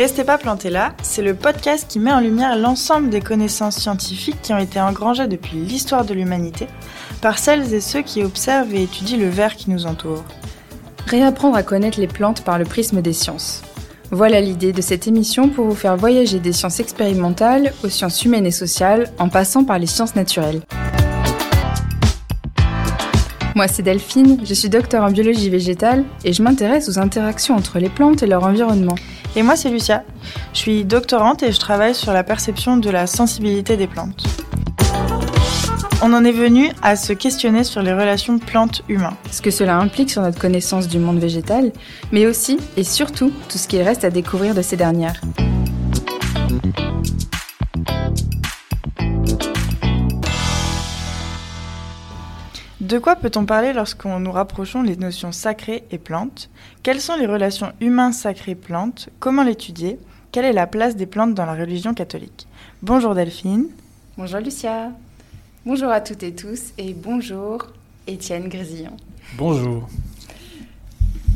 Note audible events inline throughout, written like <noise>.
Restez pas plantés là, c'est le podcast qui met en lumière l'ensemble des connaissances scientifiques qui ont été engrangées depuis l'histoire de l'humanité par celles et ceux qui observent et étudient le verre qui nous entoure. Réapprendre à connaître les plantes par le prisme des sciences. Voilà l'idée de cette émission pour vous faire voyager des sciences expérimentales aux sciences humaines et sociales en passant par les sciences naturelles. Moi, c'est Delphine, je suis docteur en biologie végétale et je m'intéresse aux interactions entre les plantes et leur environnement. Et moi, c'est Lucia. Je suis doctorante et je travaille sur la perception de la sensibilité des plantes. On en est venu à se questionner sur les relations plantes-humains. Ce que cela implique sur notre connaissance du monde végétal, mais aussi et surtout tout ce qu'il reste à découvrir de ces dernières. De quoi peut-on parler lorsqu'on nous rapprochons les notions sacrées et plantes? Quelles sont les relations humains-sacrées-plantes Comment l'étudier? Quelle est la place des plantes dans la religion catholique? Bonjour Delphine. Bonjour Lucia. Bonjour à toutes et tous et bonjour Étienne Grésillon. Bonjour.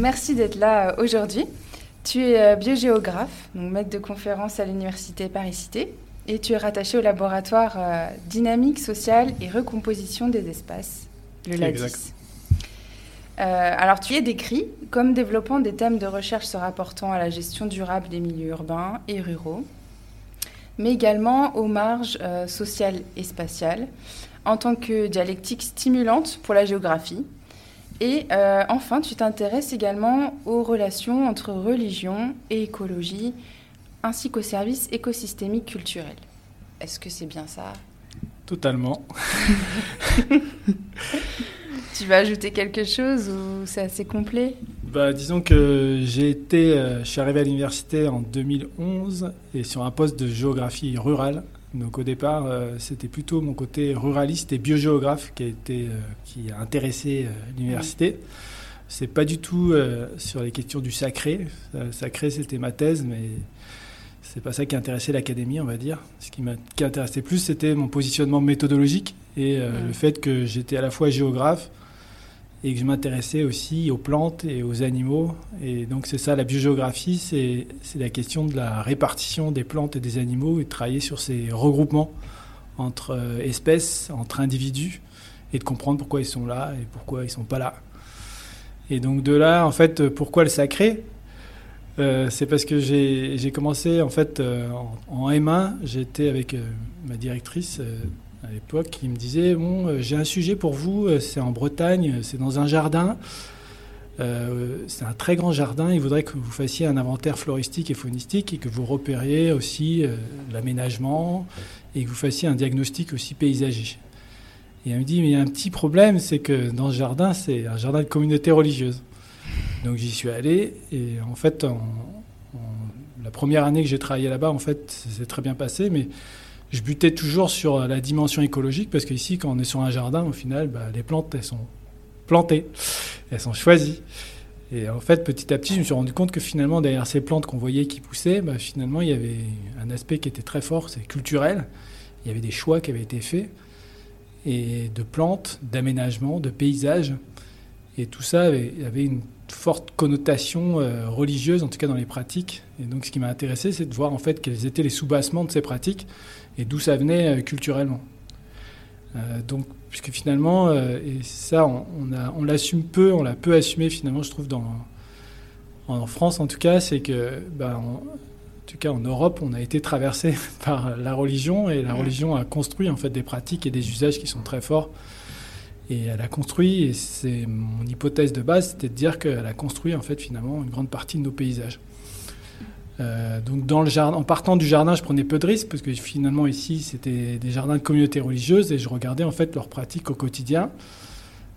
Merci d'être là euh, aujourd'hui. Tu es euh, biogéographe, donc maître de conférence à l'université Paris-Cité, et tu es rattaché au laboratoire euh, dynamique sociale et recomposition des espaces le LADIS. Euh, alors, tu es décrit comme développant des thèmes de recherche se rapportant à la gestion durable des milieux urbains et ruraux, mais également aux marges euh, sociales et spatiales, en tant que dialectique stimulante pour la géographie. Et euh, enfin, tu t'intéresses également aux relations entre religion et écologie, ainsi qu'aux services écosystémiques culturels. Est-ce que c'est bien ça? Totalement. <laughs> tu vas ajouter quelque chose ou c'est assez complet? Bah, Disons que j'ai été, euh, je suis arrivé à l'université en 2011 et sur un poste de géographie rurale. Donc au départ, euh, c'était plutôt mon côté ruraliste et biogéographe qui a, été, euh, qui a intéressé l'université. C'est pas du tout sur les questions du sacré. sacré, c'était ma thèse, mais c'est pas ça qui intéressait l'académie, on va dire. Ce qui m'intéressait plus, c'était mon positionnement méthodologique et euh, le fait que j'étais à la fois géographe et que je m'intéressais aussi aux plantes et aux animaux. Et donc c'est ça, la biogéographie, c'est la question de la répartition des plantes et des animaux et de travailler sur ces regroupements entre euh, espèces, entre individus, et de comprendre pourquoi ils sont là et pourquoi ils sont pas là. Et donc de là, en fait, pourquoi le sacré? Euh, c'est parce que j'ai commencé en fait euh, en, M1, j'étais avec euh, ma directrice à l'époque qui me disait bon j'ai un sujet pour vous, c'est en Bretagne, c'est dans un jardin, c'est un très grand jardin, il voudrait que vous fassiez un inventaire floristique et faunistique et que vous repériez aussi l'aménagement et que vous fassiez un diagnostic aussi paysager. Et elle me dit mais il y a un petit problème, c'est que dans ce jardin c'est un jardin de communauté religieuse. Donc j'y suis allé et en fait, la première année que j'ai travaillé là-bas, en fait, c'est très bien passé, mais je butais toujours sur la dimension écologique parce qu'ici, quand on est sur un jardin, au final, bah, les plantes, elles sont plantées, elles sont choisies. Et en fait, petit à petit, je me suis rendu compte que finalement, derrière ces plantes qu'on voyait qui poussaient, bah, finalement, il y avait un aspect qui était très fort, c'est culturel. Il y avait des choix qui avaient été faits, et de plantes, d'aménagement, de paysages. Et tout ça avait une forte connotation euh, religieuse, en tout cas dans les pratiques. Et donc, ce qui m'a intéressé, c'est de voir en fait quels étaient les sous-bassements de ces pratiques et d'où ça venait euh, culturellement. Euh, donc, puisque finalement, et ça, on, on l'assume peu, on l'a peu assumé finalement, je trouve, dans, en France en tout cas, c'est que, ben, en tout cas en Europe, on a été traversé <laughs> par la religion et la religion a construit en fait des pratiques et des usages qui sont très forts et elle a construit, et c'est mon hypothèse de base, c'était de dire qu'elle a construit en fait finalement une grande partie de nos paysages. Euh, donc en partant du jardin, je prenais peu de risques parce que finalement ici c'était des jardins de communautés religieuses et je regardais en fait leurs pratiques au quotidien.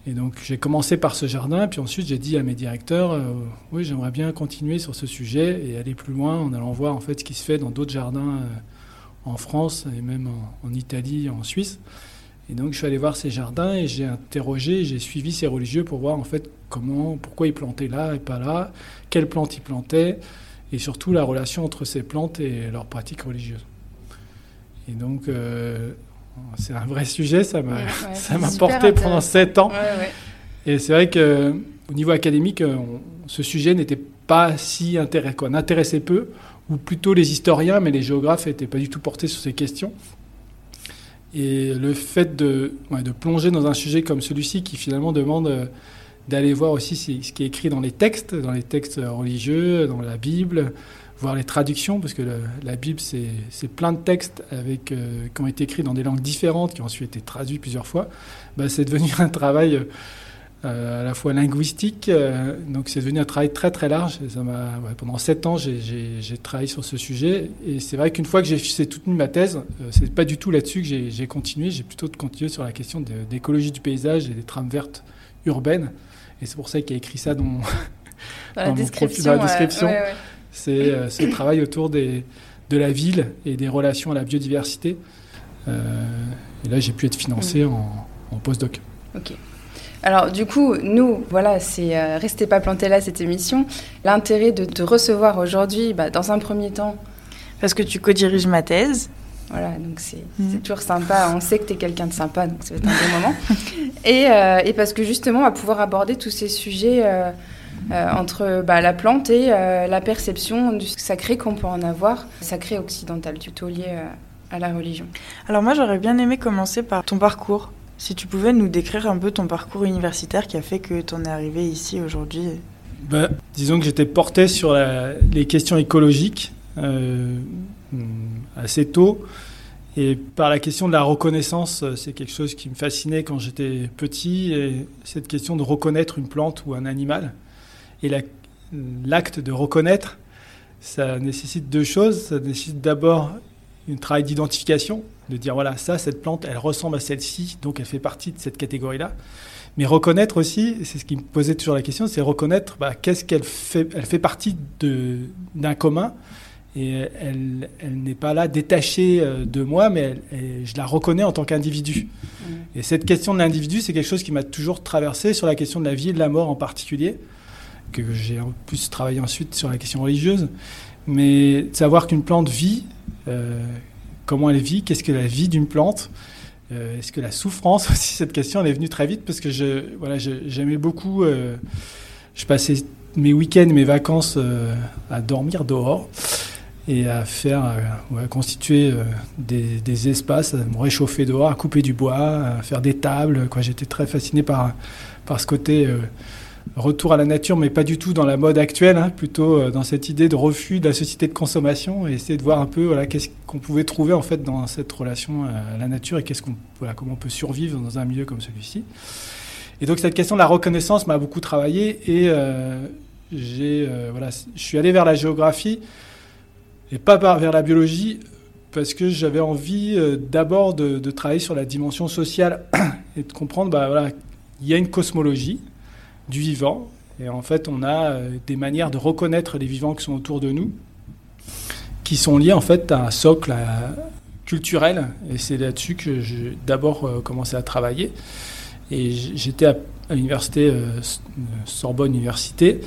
Et donc j'ai commencé par ce jardin, puis ensuite j'ai dit à mes directeurs, euh, oui j'aimerais bien continuer sur ce sujet et aller plus loin en allant voir en fait ce qui se fait dans d'autres jardins euh, en France et même en, en Italie, en Suisse. Et donc je suis allé voir ces jardins et j'ai interrogé, j'ai suivi ces religieux pour voir en fait comment, pourquoi ils plantaient là et pas là, quelles plantes ils plantaient, et surtout la relation entre ces plantes et leurs pratiques religieuses. Et donc euh, c'est un vrai sujet, ça m'a <laughs> m'a porté pendant sept ans. et c'est vrai que au niveau académique, ce sujet n'était pas si intéressant, n'intéressait peu. ou plutôt les historiens, mais les géographes n'étaient pas du tout portés sur ces questions. Et le fait de, de plonger dans un sujet comme celui-ci, qui finalement demande euh, d'aller voir aussi ce qui est écrit dans les textes, dans les textes religieux, dans la Bible, voir les traductions, parce que la, Bible, c'est plein de textes avec, euh, qui ont été écrits dans des langues différentes, qui ont ensuite été traduits plusieurs fois. Bah, c'est devenu <laughs> un travail euh, à la fois linguistique, euh, donc c'est devenu un travail très très large. ça pendant sept ans, j'ai travaillé sur ce sujet, et c'est vrai qu'une fois que j'ai soutenu ma thèse, c'est pas du tout là-dessus que j'ai continué, j'ai plutôt continué sur la question d'écologie du paysage et des trames vertes urbaines. Et c'est pour ça qu'il a écrit ça dans, <laughs> dans, la, description, la description. C'est euh, ce travail autour des, de la ville et des relations à la biodiversité. Euh, et là, j'ai pu être financé mm. en, en postdoc. Ok. Alors du coup, nous, voilà, c'est euh, Restez pas planté là cette émission. L'intérêt de te recevoir aujourd'hui, bah, dans un premier temps... Parce que tu co-diriges ma thèse. Voilà, donc c'est mm. toujours sympa. On sait que tu es quelqu'un de sympa, donc ça va être un bon moment. <laughs> Et, euh, et, parce que justement, on va pouvoir aborder tous ces sujets euh, euh, entre bah, la plante et la perception du sacré qu'on peut en avoir, sacré occidental, plutôt lié à la religion. Alors moi, j'aurais bien aimé commencer par ton parcours. Si tu pouvais nous décrire un peu ton parcours universitaire qui a fait que tu en es arrivé ici aujourd'hui. Bah, disons que j'étais porté sur les questions écologiques assez tôt. Et par la question de la reconnaissance, euh, c'est quelque chose qui me fascinait quand j'étais petit, et cette question de reconnaître une plante ou un animal. Et l'acte de reconnaître, ça nécessite deux choses. Ça nécessite d'abord un travail d'identification, de dire voilà, ça, cette plante, elle ressemble à celle-ci, donc elle fait partie de cette catégorie-là. Mais reconnaître aussi, c'est ce qui me posait toujours la question, c'est reconnaître bah, qu'est-ce qu'elle fait. Elle fait partie d'un commun et elle, n'est pas là détachée euh, de moi, mais je la reconnais en tant qu'individu. Mm. Et cette question de l'individu, c'est quelque chose qui m'a toujours traversé sur la question de la vie et de la mort en particulier, que j'ai en plus travaillé ensuite sur la question religieuse. Mais savoir qu'une plante vit, comment elle vit, qu'est-ce que la vie d'une plante, euh, est-ce que la souffrance <laughs> aussi, cette question, elle est venue très vite parce que voilà, j'aimais beaucoup, je passais mes week-ends, mes vacances à dormir dehors et à faire, euh, à constituer euh, des, espaces, à me réchauffer dehors, à couper du bois, à faire des tables. J'étais très fasciné par, par ce côté euh, retour à la nature, mais pas du tout dans la mode actuelle, hein, plutôt dans cette idée de refus de la société de consommation et essayer de voir un peu voilà, qu'est-ce qu'on pouvait trouver en fait dans cette relation à la nature et qu'est-ce qu'on, voilà, comment on peut survivre dans un milieu comme celui-ci. Et donc cette question de la reconnaissance m'a beaucoup travaillé et j'ai, voilà, je suis allé vers la géographie et pas vers la biologie, parce que j'avais envie euh, d'abord de, travailler sur la dimension sociale <clears throat> et de comprendre, bah, voilà, il y a une cosmologie du vivant, et en fait, on a euh, des manières de reconnaître les vivants qui sont autour de nous, qui sont liés en fait à un socle culturel, et c'est là-dessus que j'ai d'abord euh, commencé à travailler. Et j'étais à, à l'université Sorbonne Université.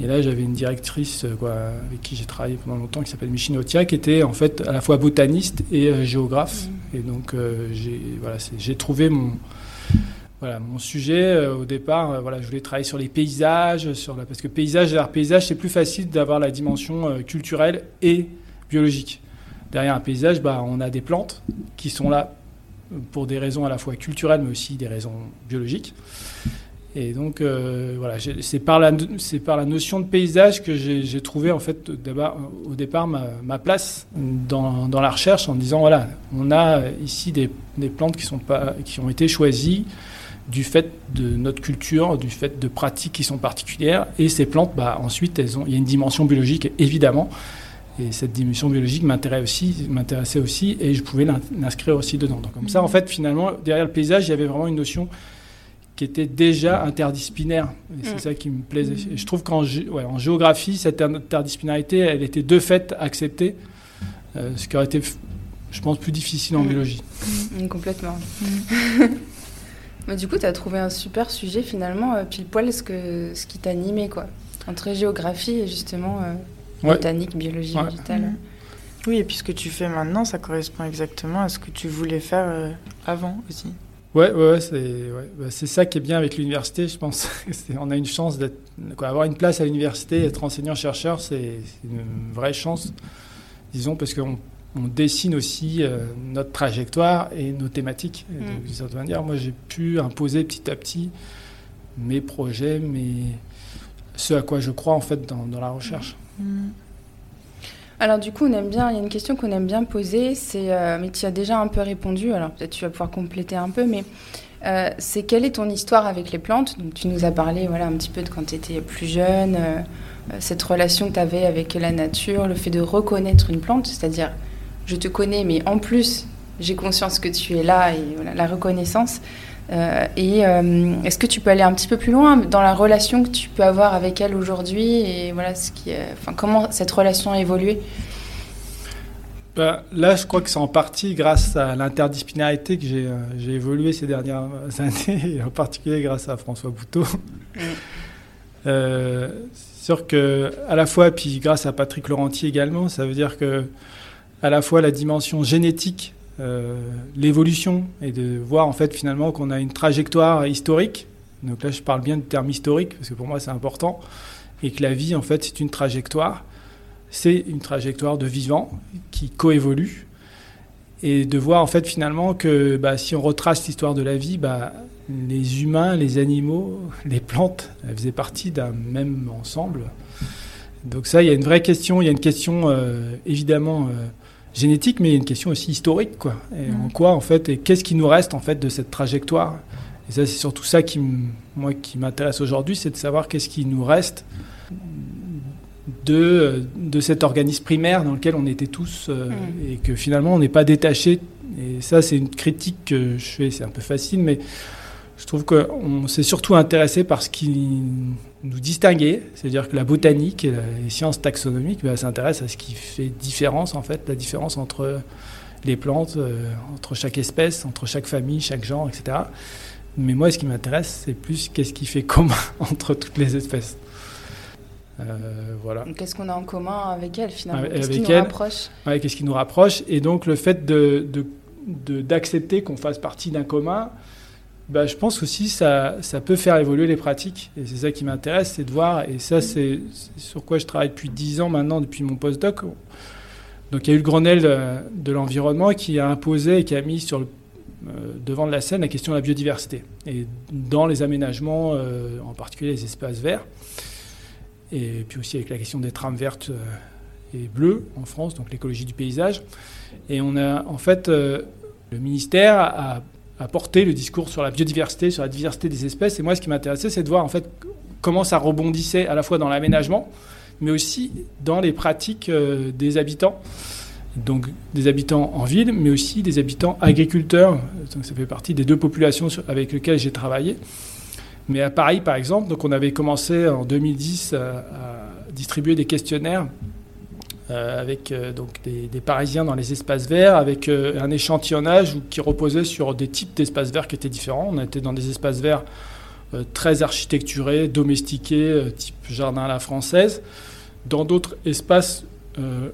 Et là, j'avais une directrice euh, quoi, avec qui j'ai travaillé pendant longtemps, qui s'appelle Michine Otia, qui était en fait à la fois botaniste et euh, géographe. Mmh. Et donc, euh, j'ai voilà, trouvé mon, voilà, mon sujet au départ. voilà, je voulais travailler sur les paysages, sur parce que paysage, derrière paysage, c'est plus facile d'avoir la dimension culturelle et biologique. Derrière un paysage, bah, on a des plantes qui sont là pour des raisons à la fois culturelles, mais aussi des raisons biologiques. Et donc, euh, voilà, c'est par, la, par la notion de paysage que j'ai trouvé, en fait, au départ, ma, place dans, dans, la recherche en disant, voilà, on a ici des, des, plantes qui, sont pas, qui ont été choisies du fait de notre culture, du fait de pratiques qui sont particulières. Et ces plantes, bah, ensuite, elles ont, il y a une dimension biologique, évidemment. Et cette dimension biologique m'intéressait aussi, m'intéressait aussi, et je pouvais l'inscrire aussi dedans. Donc, comme ça, en fait, finalement, derrière le paysage, il y avait vraiment une notion qui était déjà interdisciplinaire. Et c'est mm. ça qui me plaisait. Et je trouve qu'en en géographie, cette interdisciplinarité, elle était de fait acceptée, euh, ce qui aurait été, je pense, plus difficile en mm. biologie. Mm, complètement. <laughs> Mais du coup, tu as trouvé un super sujet finalement, euh, pile poil ce, que, ce qui t'animait, quoi. Entre géographie et justement euh, botanique, biologie végétale. Oui, et puis ce que tu fais maintenant, ça correspond exactement à ce que tu voulais faire avant aussi. Ouais, ouais, c'est ouais. Bah, c'est ça qui est bien avec l'université, je pense. <laughs> on a une chance d'avoir une place à l'université, être enseignant-chercheur, c'est une vraie chance, disons, parce qu'on on dessine aussi euh, notre trajectoire et nos thématiques. D'une certaine manière, moi, j'ai pu imposer petit à petit mes projets, mes... ce à quoi je crois en fait dans, dans la recherche. Mm. Alors du coup, on aime bien. Il y a une question qu'on aime bien poser, c'est, euh, mais tu as déjà un peu répondu. Alors peut-être tu vas pouvoir compléter un peu, mais euh, c'est quelle est ton histoire avec les plantes? Donc tu nous as parlé, voilà, un petit peu de quand tu étais plus jeune, euh, cette relation que tu avais avec la nature, le fait de reconnaître une plante, c'est-à-dire je te connais, mais en plus j'ai conscience que tu es là et voilà, la reconnaissance. Euh, et euh, est-ce que tu peux aller un petit peu plus loin dans la relation que tu peux avoir avec elle aujourd'hui et voilà ce qui, enfin, comment cette relation a évolué? Bah, Là, je crois que c'est en partie grâce à l'interdisciplinarité que j'ai, euh, évolué ces dernières <laughs> années, et en particulier grâce à François Bouteau. Mm. <laughs> c'est sûr que à la fois, puis grâce à Patrick Laurenti également, ça veut dire que à la fois la dimension génétique euh, l'évolution et de voir en fait finalement qu'on a une trajectoire historique. Donc là, je parle bien du terme historique parce que pour moi c'est important et que la vie en fait c'est une trajectoire. C'est une trajectoire de vivant qui coévolue et de voir en fait finalement que bah, si on retrace l'histoire de la vie, bah, les humains, les animaux, <laughs> les plantes elles faisaient partie d'un même ensemble. Donc ça, il y a une vraie question. Il y a une question euh, évidemment. Euh, génétique, mais il y a une question aussi historique, quoi. Et mm. en quoi, en fait, et qu'est-ce qui nous reste, en fait, de cette trajectoire? Et ça, c'est surtout ça qui, moi, qui m'intéresse aujourd'hui, c'est de savoir qu'est-ce qui nous reste de, de cet organisme primaire dans lequel on était tous, euh, mm. et que finalement, on n'est pas détaché. Et ça, c'est une critique que je fais, c'est un peu facile, mais je trouve qu'on s'est surtout intéressé par ce qui nous distinguait, c'est-à-dire que la botanique et les sciences taxonomiques bah, s'intéressent à ce qui fait différence, en fait, la différence entre les plantes, euh, entre chaque espèce, entre chaque famille, chaque genre, etc. Mais moi, ce qui m'intéresse, c'est plus qu'est-ce qui fait commun <laughs> entre toutes les espèces. Euh, voilà. Qu'est-ce qu'on a en commun avec elles finalement? Qu'est-ce qui nous rapproche? Qu'est-ce qui nous rapproche? Et donc le fait d'accepter de, qu'on fasse partie d'un commun, bah, je pense aussi ça, ça peut faire évoluer les pratiques. Et c'est ça qui m'intéresse, c'est de voir, et ça c'est sur quoi je travaille depuis 10 ans maintenant, depuis mon postdoc. Donc il y a eu le Grenelle de l'environnement qui a imposé et qui a mis sur le euh, devant de la scène la question de la biodiversité. Et dans les aménagements, euh, en particulier les espaces verts, et puis aussi avec la question des trames vertes euh, et bleues en France, donc l'écologie du paysage. Et on a en fait, le ministère a à porter le discours sur la biodiversité, sur la diversité des espèces. Et moi, ce qui m'intéressait, c'est de voir en fait comment ça rebondissait à la fois dans l'aménagement, mais aussi dans les pratiques euh, des habitants. Donc des habitants en ville, mais aussi des habitants agriculteurs. Donc, ça fait partie des deux populations avec lesquelles j'ai travaillé. Mais à Paris, par exemple, donc on avait commencé en 2010 à distribuer des questionnaires euh, avec euh, donc des, Parisiens dans les espaces verts, avec euh, un échantillonnage qui reposait sur des types d'espaces verts qui étaient différents. On était dans des espaces verts très architecturés, domestiqués, type jardin à la française, dans d'autres espaces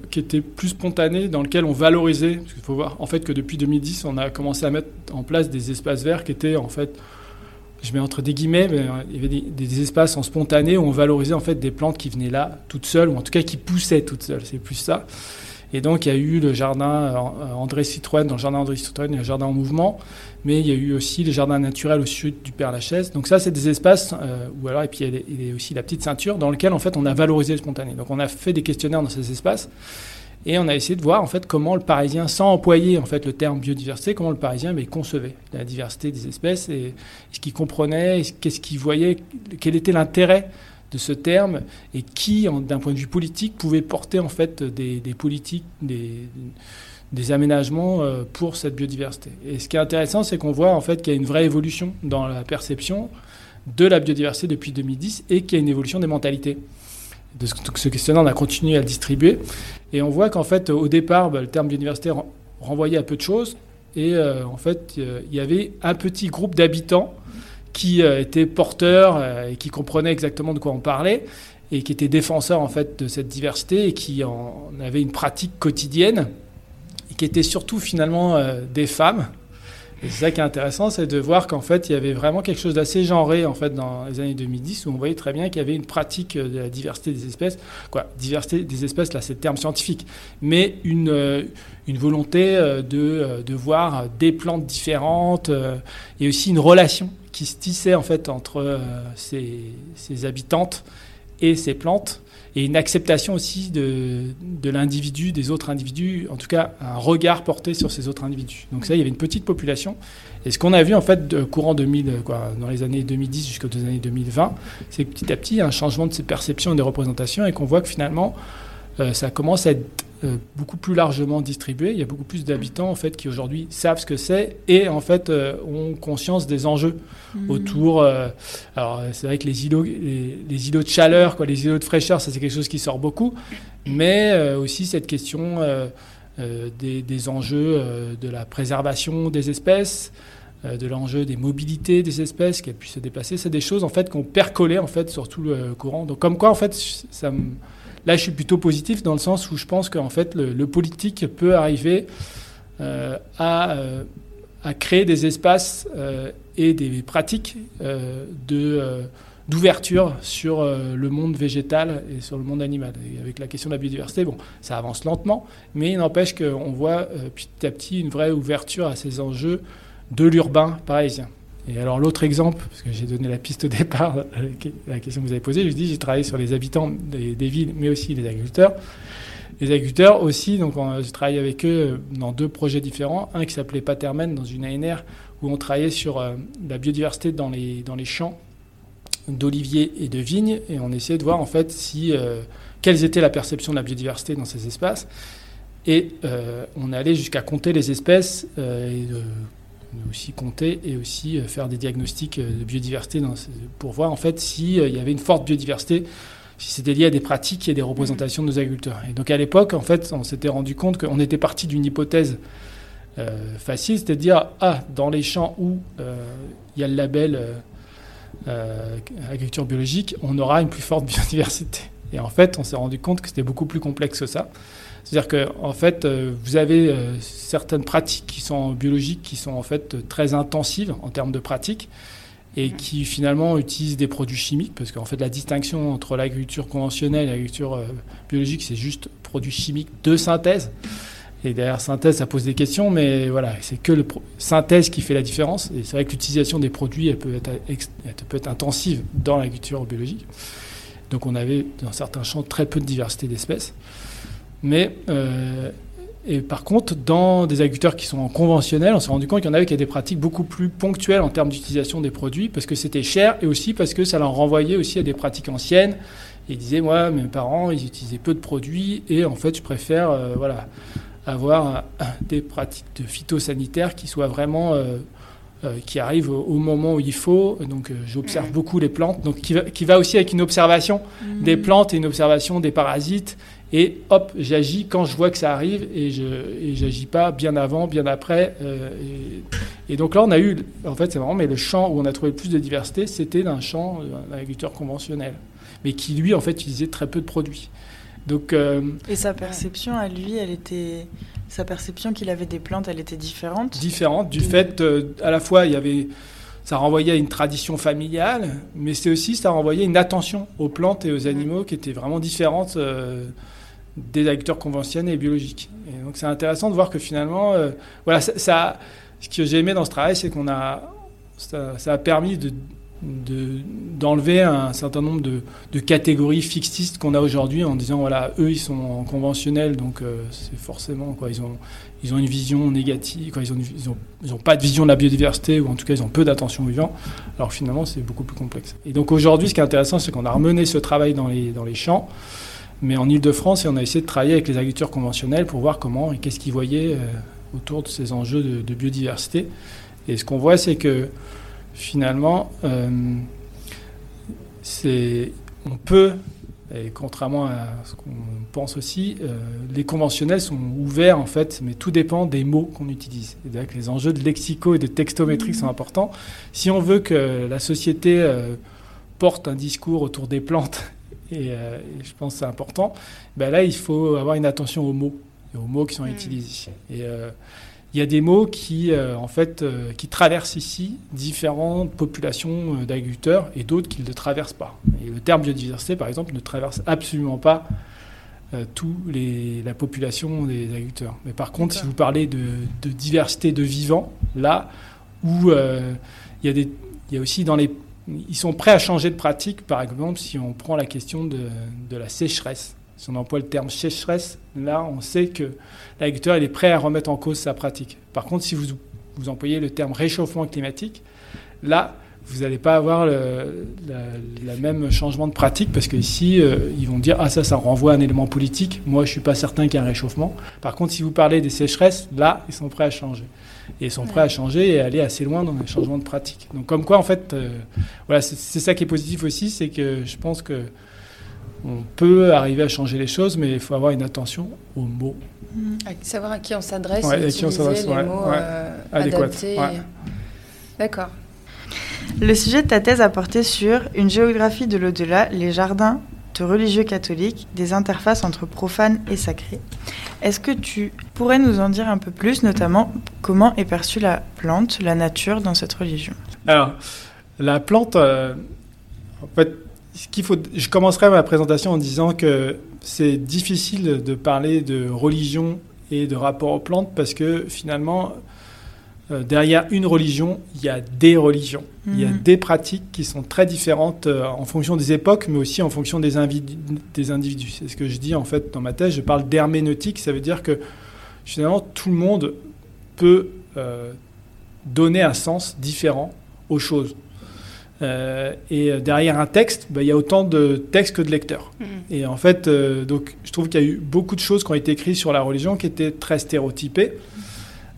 qui étaient plus spontanés, dans lesquels on valorisait. Parce faut voir en fait que depuis 2010, on a commencé à mettre en place des espaces verts qui étaient en fait je mets entre des guillemets, mais euh, il y avait des, espaces en spontané où on valorisait en fait des plantes qui venaient là toutes seules, ou en tout cas qui poussaient toutes seules, c'est plus ça. Et donc il y a eu le jardin euh, André Citroën, dans le jardin André Citroën, il y a le jardin en mouvement, mais il y a eu aussi le jardin naturel au sud du Père Lachaise. Donc ça, c'est des espaces, euh, ou alors, et puis il y, a aussi la petite ceinture, dans lequel en fait on a valorisé le spontané. Donc on a fait des questionnaires dans ces espaces. Et on a essayé de voir en fait comment le Parisien, sans employer en fait le terme biodiversité, comment le Parisien mais, concevait la diversité des espèces et ce qu'il comprenait, qu'est-ce qu'il voyait, quel était l'intérêt de ce terme et qui, d'un point de vue politique, pouvait porter en fait des, politiques, des, des aménagements euh, pour cette biodiversité. Et ce qui est intéressant, c'est qu'on voit en fait qu'il y a une vraie évolution dans la perception de la biodiversité depuis 2010 et qu'il y a une évolution des mentalités de ce questionnaire, on a continué à le distribuer. Et on voit qu'en fait, au départ, bah, le terme d'université renvoyait à peu de choses. Et euh, en fait, il y avait un petit groupe d'habitants qui euh, étaient porteurs euh, et qui comprenaient exactement de quoi on parlait et qui étaient défenseurs en fait de cette diversité et qui en avaient une pratique quotidienne et qui étaient surtout finalement des femmes C'est ça qui est intéressant, c'est de voir qu'en fait, il y avait vraiment quelque chose d'assez genré en fait dans les années 2010 où on voyait très bien qu'il y avait une pratique de la diversité des espèces. Diversité des espèces, là, c'est le terme scientifique, mais une, euh, une volonté euh, de, euh, de voir des plantes différentes et aussi une relation qui se tissait en fait entre ces habitantes et ces plantes et une acceptation aussi de, de l'individu, des autres individus, en tout cas un regard porté sur ces autres individus. Donc ça, il y avait une petite population. Et ce qu'on a vu en fait courant 2000, quoi, dans les années 2010 jusqu'aux années 2020, c'est petit à petit, un changement de ces perceptions et des représentations et qu'on voit que finalement, euh, ça commence à être euh, beaucoup plus largement distribué. Il y a beaucoup plus d'habitants en fait qui aujourd'hui savent ce que c'est et en fait euh, ont conscience des enjeux mmh. autour. alors c'est vrai que les îlots, les, îlots de chaleur, quoi, les îlots de fraîcheur, ça c'est quelque chose qui sort beaucoup, mais aussi cette question des, des, enjeux de la préservation des espèces de l'enjeu des mobilités des espèces qu'elles puissent se déplacer, c'est des choses en fait qu'on percolé en fait sur tout le courant. Donc comme quoi en fait ça me Là, je suis plutôt positif dans le sens où je pense qu'en fait, le, politique peut arriver euh, euh, à, créer des espaces euh, et des pratiques d'ouverture sur le monde végétal et sur le monde animal. Et avec la question de la biodiversité, bon, ça avance lentement, mais il n'empêche qu'on voit petit à petit une vraie ouverture à ces enjeux de l'urbain parisien. Et alors l'autre exemple, parce que j'ai donné la piste au départ, la question que vous avez posée, je dis j'ai travaillé sur les habitants des, villes, mais aussi les agriculteurs. Les agriculteurs aussi, donc j'ai travaillé avec eux dans deux projets différents. Un qui s'appelait Patermen dans une ANR, où on travaillait sur euh, la biodiversité dans les, dans les champs d'oliviers et de vignes, et on essayait de voir en fait si euh, quelles étaient la perception de la biodiversité dans ces espaces. Et euh, on allait jusqu'à compter les espèces et aussi compter et aussi euh, faire des diagnostics euh, de biodiversité pour voir en fait s'il euh, y avait une forte biodiversité, si c'était lié à des pratiques et des représentations de nos agriculteurs. Et donc à l'époque, en fait, on s'était rendu compte qu'on était parti d'une hypothèse facile, c'est-à-dire ah dans les champs où il y a le label agriculture biologique, on aura une plus forte <laughs> biodiversité. Et en fait, on s'est rendu compte que c'était beaucoup plus complexe que ça. C'est-à-dire qu'en en fait, euh, vous avez euh, certaines pratiques qui sont biologiques qui sont en fait très intensives en termes de pratiques et qui finalement utilisent des produits chimiques, parce qu'en fait la distinction entre l'agriculture conventionnelle et l'agriculture euh, biologique, c'est juste produits chimiques de synthèse. Et derrière synthèse, ça pose des questions, mais voilà, c'est que le synthèse qui fait la différence. Et c'est vrai que l'utilisation des produits, elle peut être, elle peut être intensive dans l'agriculture biologique. Donc on avait dans certains champs très peu de diversité d'espèces. Mais euh, et par contre, dans des agriculteurs qui sont conventionnels, on s'est rendu compte qu'il y en avait qui avaient des pratiques beaucoup plus ponctuelles en termes d'utilisation des produits, parce que c'était cher et aussi parce que ça leur renvoyait aussi à des pratiques anciennes. ils disaient, moi, mes parents, ils utilisaient peu de produits et en fait, je préfère euh, voilà, avoir <laughs> des pratiques de phytosanitaires qui soient vraiment. Euh, qui arrivent au, moment où il faut. Donc, j'observe beaucoup les plantes. Donc, qui va, qui va, aussi avec une observation mmh. des plantes et une observation des parasites et hop, j'agis quand je vois que ça arrive et je n'agis pas bien avant, bien après. Euh, et, donc là, on a eu, en fait, c'est marrant, mais le champ où on a trouvé le plus de diversité, c'était d'un champ d'un agriculteur conventionnel, mais qui lui, en fait, utilisait très peu de produits. Donc, euh, et sa perception à lui, elle était, sa perception qu'il avait des plantes, elle était différente? Différente du fait, euh, à la fois, il y avait ça renvoyait à une tradition familiale, mais c'est aussi ça renvoyait une attention aux plantes et aux animaux qui était vraiment différente des agriculteurs conventionnels et biologiques. Donc c'est intéressant de voir que finalement, euh, voilà, ce que j'ai aimé dans ce travail, c'est qu'on a, ça, a permis de, d'enlever un certain nombre de, catégories fixistes qu'on a aujourd'hui en disant voilà eux ils sont en conventionnel donc euh, c'est forcément quoi ils ont ils ont une vision négative quoi, ils, ont, ils, ont, ils ont pas de vision de la biodiversité ou en tout cas ils ont peu d'attention aux vivants. Alors finalement c'est beaucoup plus complexe. Et donc aujourd'hui ce qui est intéressant c'est qu'on a remené ce travail dans les dans les champs mais en Ile-de-France, on a essayé de travailler avec les agriculteurs conventionnels pour voir comment et qu'est-ce qu'ils voyaient euh, autour de ces enjeux de, biodiversité. Et ce qu'on voit, c'est que finalement, euh, on peut, et contrairement à ce qu'on pense aussi, euh, les conventionnels sont ouverts en fait, mais tout dépend des mots qu'on utilise. C'est-à-dire que les enjeux de lexico et de textométrie sont importants. Si on veut que la société porte un discours autour des plantes euh, et, je pense que c'est important, ben là, il faut avoir une attention aux mots, et aux mots qui sont mm. utilisés. Et, euh, il y a des mots qui, en fait, qui traversent ici différentes populations d'agriculteurs et d'autres qui ne le traversent pas. Et le terme biodiversité, par exemple, ne traverse absolument pas tous les, la population des agriculteurs. Mais par contre, si vous parlez de, de diversité de vivants, là où il y a des il y a aussi dans les ils sont prêts à changer de pratique, par exemple, si on prend la question de, la sécheresse. Si on emploie le terme sécheresse, là, on sait que l'agriculteur est prêt à remettre en cause sa pratique. Par contre, si vous, vous employez le terme réchauffement climatique, là, vous n'allez pas avoir le même changement de pratique parce qu'ici, euh, ils vont dire Ah, ça, ça renvoie à un élément politique. Moi, je ne suis pas certain qu'il y ait un réchauffement. Par contre, si vous parlez des sécheresses, là, ils sont prêts à changer et sont prêts à changer et aller assez loin dans les changements de pratique. Donc comme quoi, en fait, euh, voilà, c'est ça qui est positif aussi, c'est que je pense que on peut arriver à changer les choses, mais il faut avoir une attention aux mots. Mmh. Savoir à qui on s'adresse et utiliser les mots euh, adaptés. D'accord. Le sujet de ta thèse a porté sur une géographie de l'au-delà, les jardins de religieux catholiques, des interfaces entre profanes et sacrés. Est-ce que tu pourrais nous en dire un peu plus, notamment comment est perçue la plante, la nature dans cette religion? Alors, la plante, euh, en fait, je commencerai ma présentation en disant que c'est difficile de parler de religion et de rapport aux plantes parce que finalement, euh, derrière une religion, il y a des religions. Il y a mhm. des pratiques qui sont très différentes euh, en fonction des époques, mais aussi en fonction des, des individus. C'est ce que je dis en fait dans ma thèse. Je parle d'herméneutique. Ça veut dire que finalement, tout le monde peut euh, donner un sens différent aux choses. et derrière un texte, bah, il y a autant de textes que de lecteurs. Mhm. Et en fait, donc, je trouve qu'il y a eu beaucoup de choses qui ont été écrites sur la religion qui étaient très stéréotypées.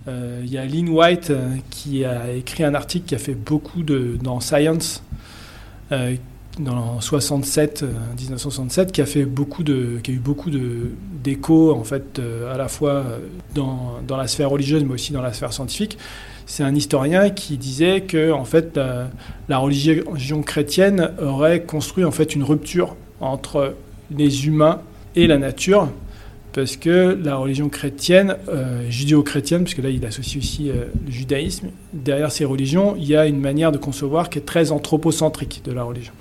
Il y a Lynn White euh, qui a écrit un article qui a fait beaucoup de, dans Science euh, dans 67, 1967, qui a fait beaucoup de, qui a eu beaucoup de d'écho en fait à la fois dans, dans, la sphère religieuse mais aussi dans la sphère scientifique. C'est un historien qui disait que en fait la, religion chrétienne aurait construit en fait une rupture entre les humains et la nature parce que la religion chrétienne, euh, judéo-chrétienne, puisque là il associe aussi euh, le judaïsme, derrière ces religions, il y a une manière de concevoir qui est très anthropocentrique de la religion.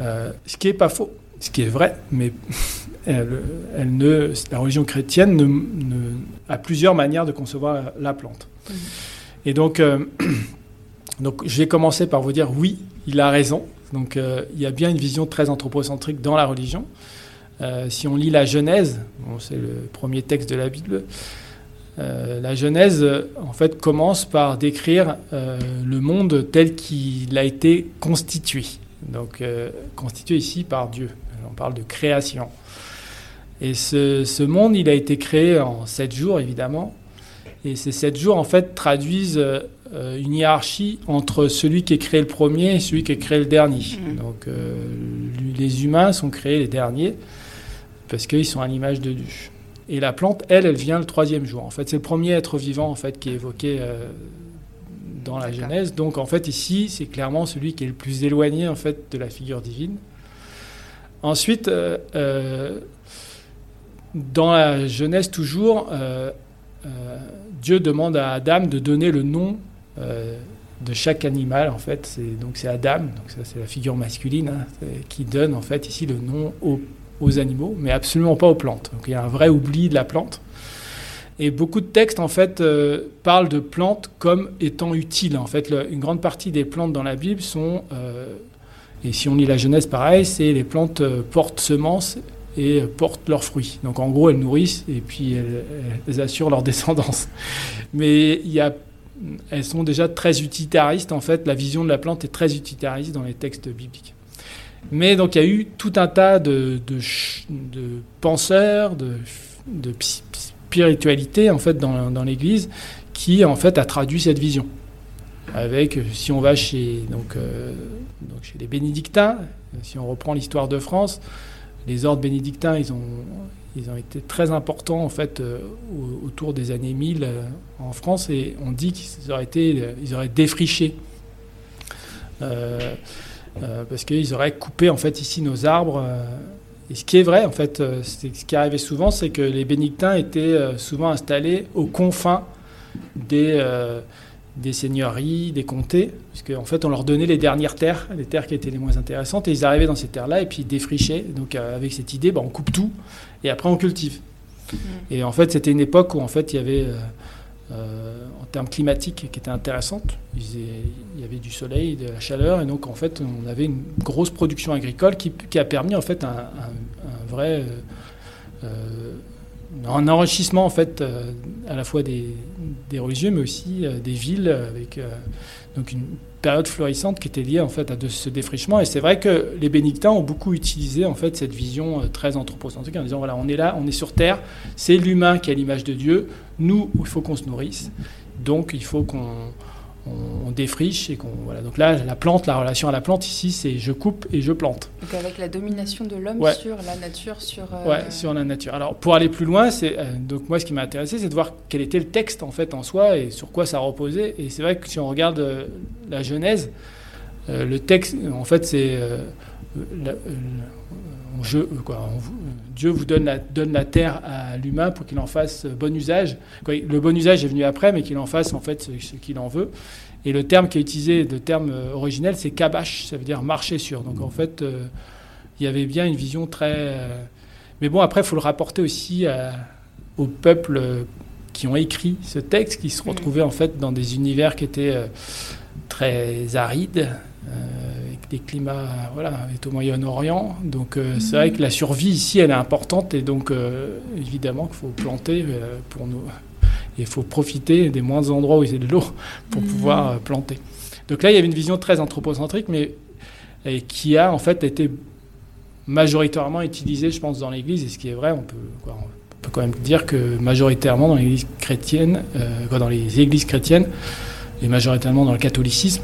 Euh, ce qui n'est pas faux, ce qui est vrai, mais <laughs> elle, ne, la religion chrétienne ne, a plusieurs manières de concevoir la, plante. Et donc, <clears throat> donc, je vais commencer par vous dire oui, il a raison. Donc, il y a bien une vision très anthropocentrique dans la religion. Euh, si on lit la Genèse, c'est le premier texte de la Bible, euh, la Genèse, en fait, commence par décrire euh, le monde tel qu'il a été constitué. Donc, constitué ici par Dieu. On parle de création. Et ce, ce, monde, il a été créé en sept jours, évidemment. Et ces sept jours, en fait, traduisent une hiérarchie entre celui qui est créé le premier et celui qui est créé le dernier. Mmh. Donc, les humains sont créés les derniers parce qu'ils sont à l'image de Dieu. Et la plante, elle, elle vient le troisième jour. En fait, c'est le premier être vivant en fait qui est évoqué euh, dans la Genèse. Donc, en fait, ici, c'est clairement celui qui est le plus éloigné en fait de la figure divine. Ensuite, euh, euh, dans la Genèse toujours, Dieu demande à Adam de donner le nom de chaque animal. En fait, c'est donc c'est Adam, donc ça c'est la figure masculine hein, qui donne en fait ici le nom au aux animaux, mais absolument pas aux plantes. Donc il y a un vrai oubli de la plante. Et beaucoup de textes, en fait, euh, parlent de plantes comme étant utiles. En fait, une grande partie des plantes dans la Bible sont, euh, et si on lit la Genèse, pareil, c'est les plantes euh, portent semences et portent leurs fruits. Donc en gros, elles nourrissent et puis elles, assurent leur <laughs> descendance. Mais il y a, elles sont déjà très utilitaristes. En fait, la vision de la plante est très utilitariste dans les textes bibliques. Mais donc il y a eu tout un tas de, penseurs, de, de, spiritualité en fait dans, l'Église qui en fait a traduit cette vision. Avec, si on va chez, donc, euh, chez les bénédictins, si on reprend l'histoire de France, les ordres bénédictins, ils ont, ils ont été très importants en fait euh, autour des années 1000 euh, en France et on dit qu'ils auraient été, ils auraient défriché. Euh, parce qu'ils auraient coupé en fait ici nos arbres. Euh, et ce qui est vrai, en fait, euh, ce qui arrivait souvent, c'est que les bénédictins étaient souvent installés aux confins des, des seigneuries, des comtés, puisqu'en en fait on leur donnait les dernières terres, les terres qui étaient les moins intéressantes, et ils arrivaient dans ces terres-là et puis ils défrichaient. Donc avec cette idée, bah, on coupe tout et après on cultive. Mmh. Et en fait c'était une époque où en fait il y avait euh, termes climatiques qui était intéressante. Il y avait du soleil, de la chaleur, et donc en fait on avait une grosse production agricole qui, a permis en fait un, vrai euh, euh, un enrichissement en fait à la fois des, des religieux mais aussi des villes avec donc une période florissante qui était liée en fait à ce défrichement. Et c'est vrai que les bénédictins ont beaucoup utilisé en fait cette vision euh, très anthropocentrique en disant voilà, on est là, on est sur Terre, c'est l'humain qui a l'image de Dieu. Nous, il faut qu'on se nourrisse. Donc il faut qu'on on, défriche et qu'on voilà. Donc là, la plante, la relation à la plante ici, c'est je coupe et je plante. Donc avec la domination de l'homme sur la nature, sur. Euh, ouais, sur la nature. Alors pour aller plus loin, c'est euh, donc moi ce qui m'a intéressé, c'est de voir quel était le texte en fait en soi et sur quoi ça reposait. Et c'est vrai que si on regarde euh, la Genèse, le texte, en fait, c'est quoi, Dieu vous donne la, donne la terre à l'humain pour qu'il en fasse bon usage. le bon usage est venu après, mais qu'il en fasse en fait ce, qu'il en veut. Et le terme qui est utilisé, le terme euh, originel, c'est kabash, ça veut dire marcher sur. Donc en fait, euh, il y avait bien une vision très. Euh, mais bon, après, il faut le rapporter aussi aux peuples qui ont écrit ce texte, qui se mm. retrouvaient en fait dans des univers qui étaient très arides, des climats, voilà, est au Moyen-Orient. Donc euh, c'est vrai que la survie ici, elle est importante et donc euh, évidemment qu'il faut planter euh, pour nous. Il faut profiter des moindres endroits où il y a de l'eau pour mhm. pouvoir planter. Donc là, il y avait une vision très anthropocentrique, mais et qui a en fait été majoritairement utilisée, je pense, dans l'Église. Et ce qui est vrai, on peut, on peut quand même dire que majoritairement dans l'Église chrétienne, dans les Églises chrétiennes, et majoritairement dans le catholicisme,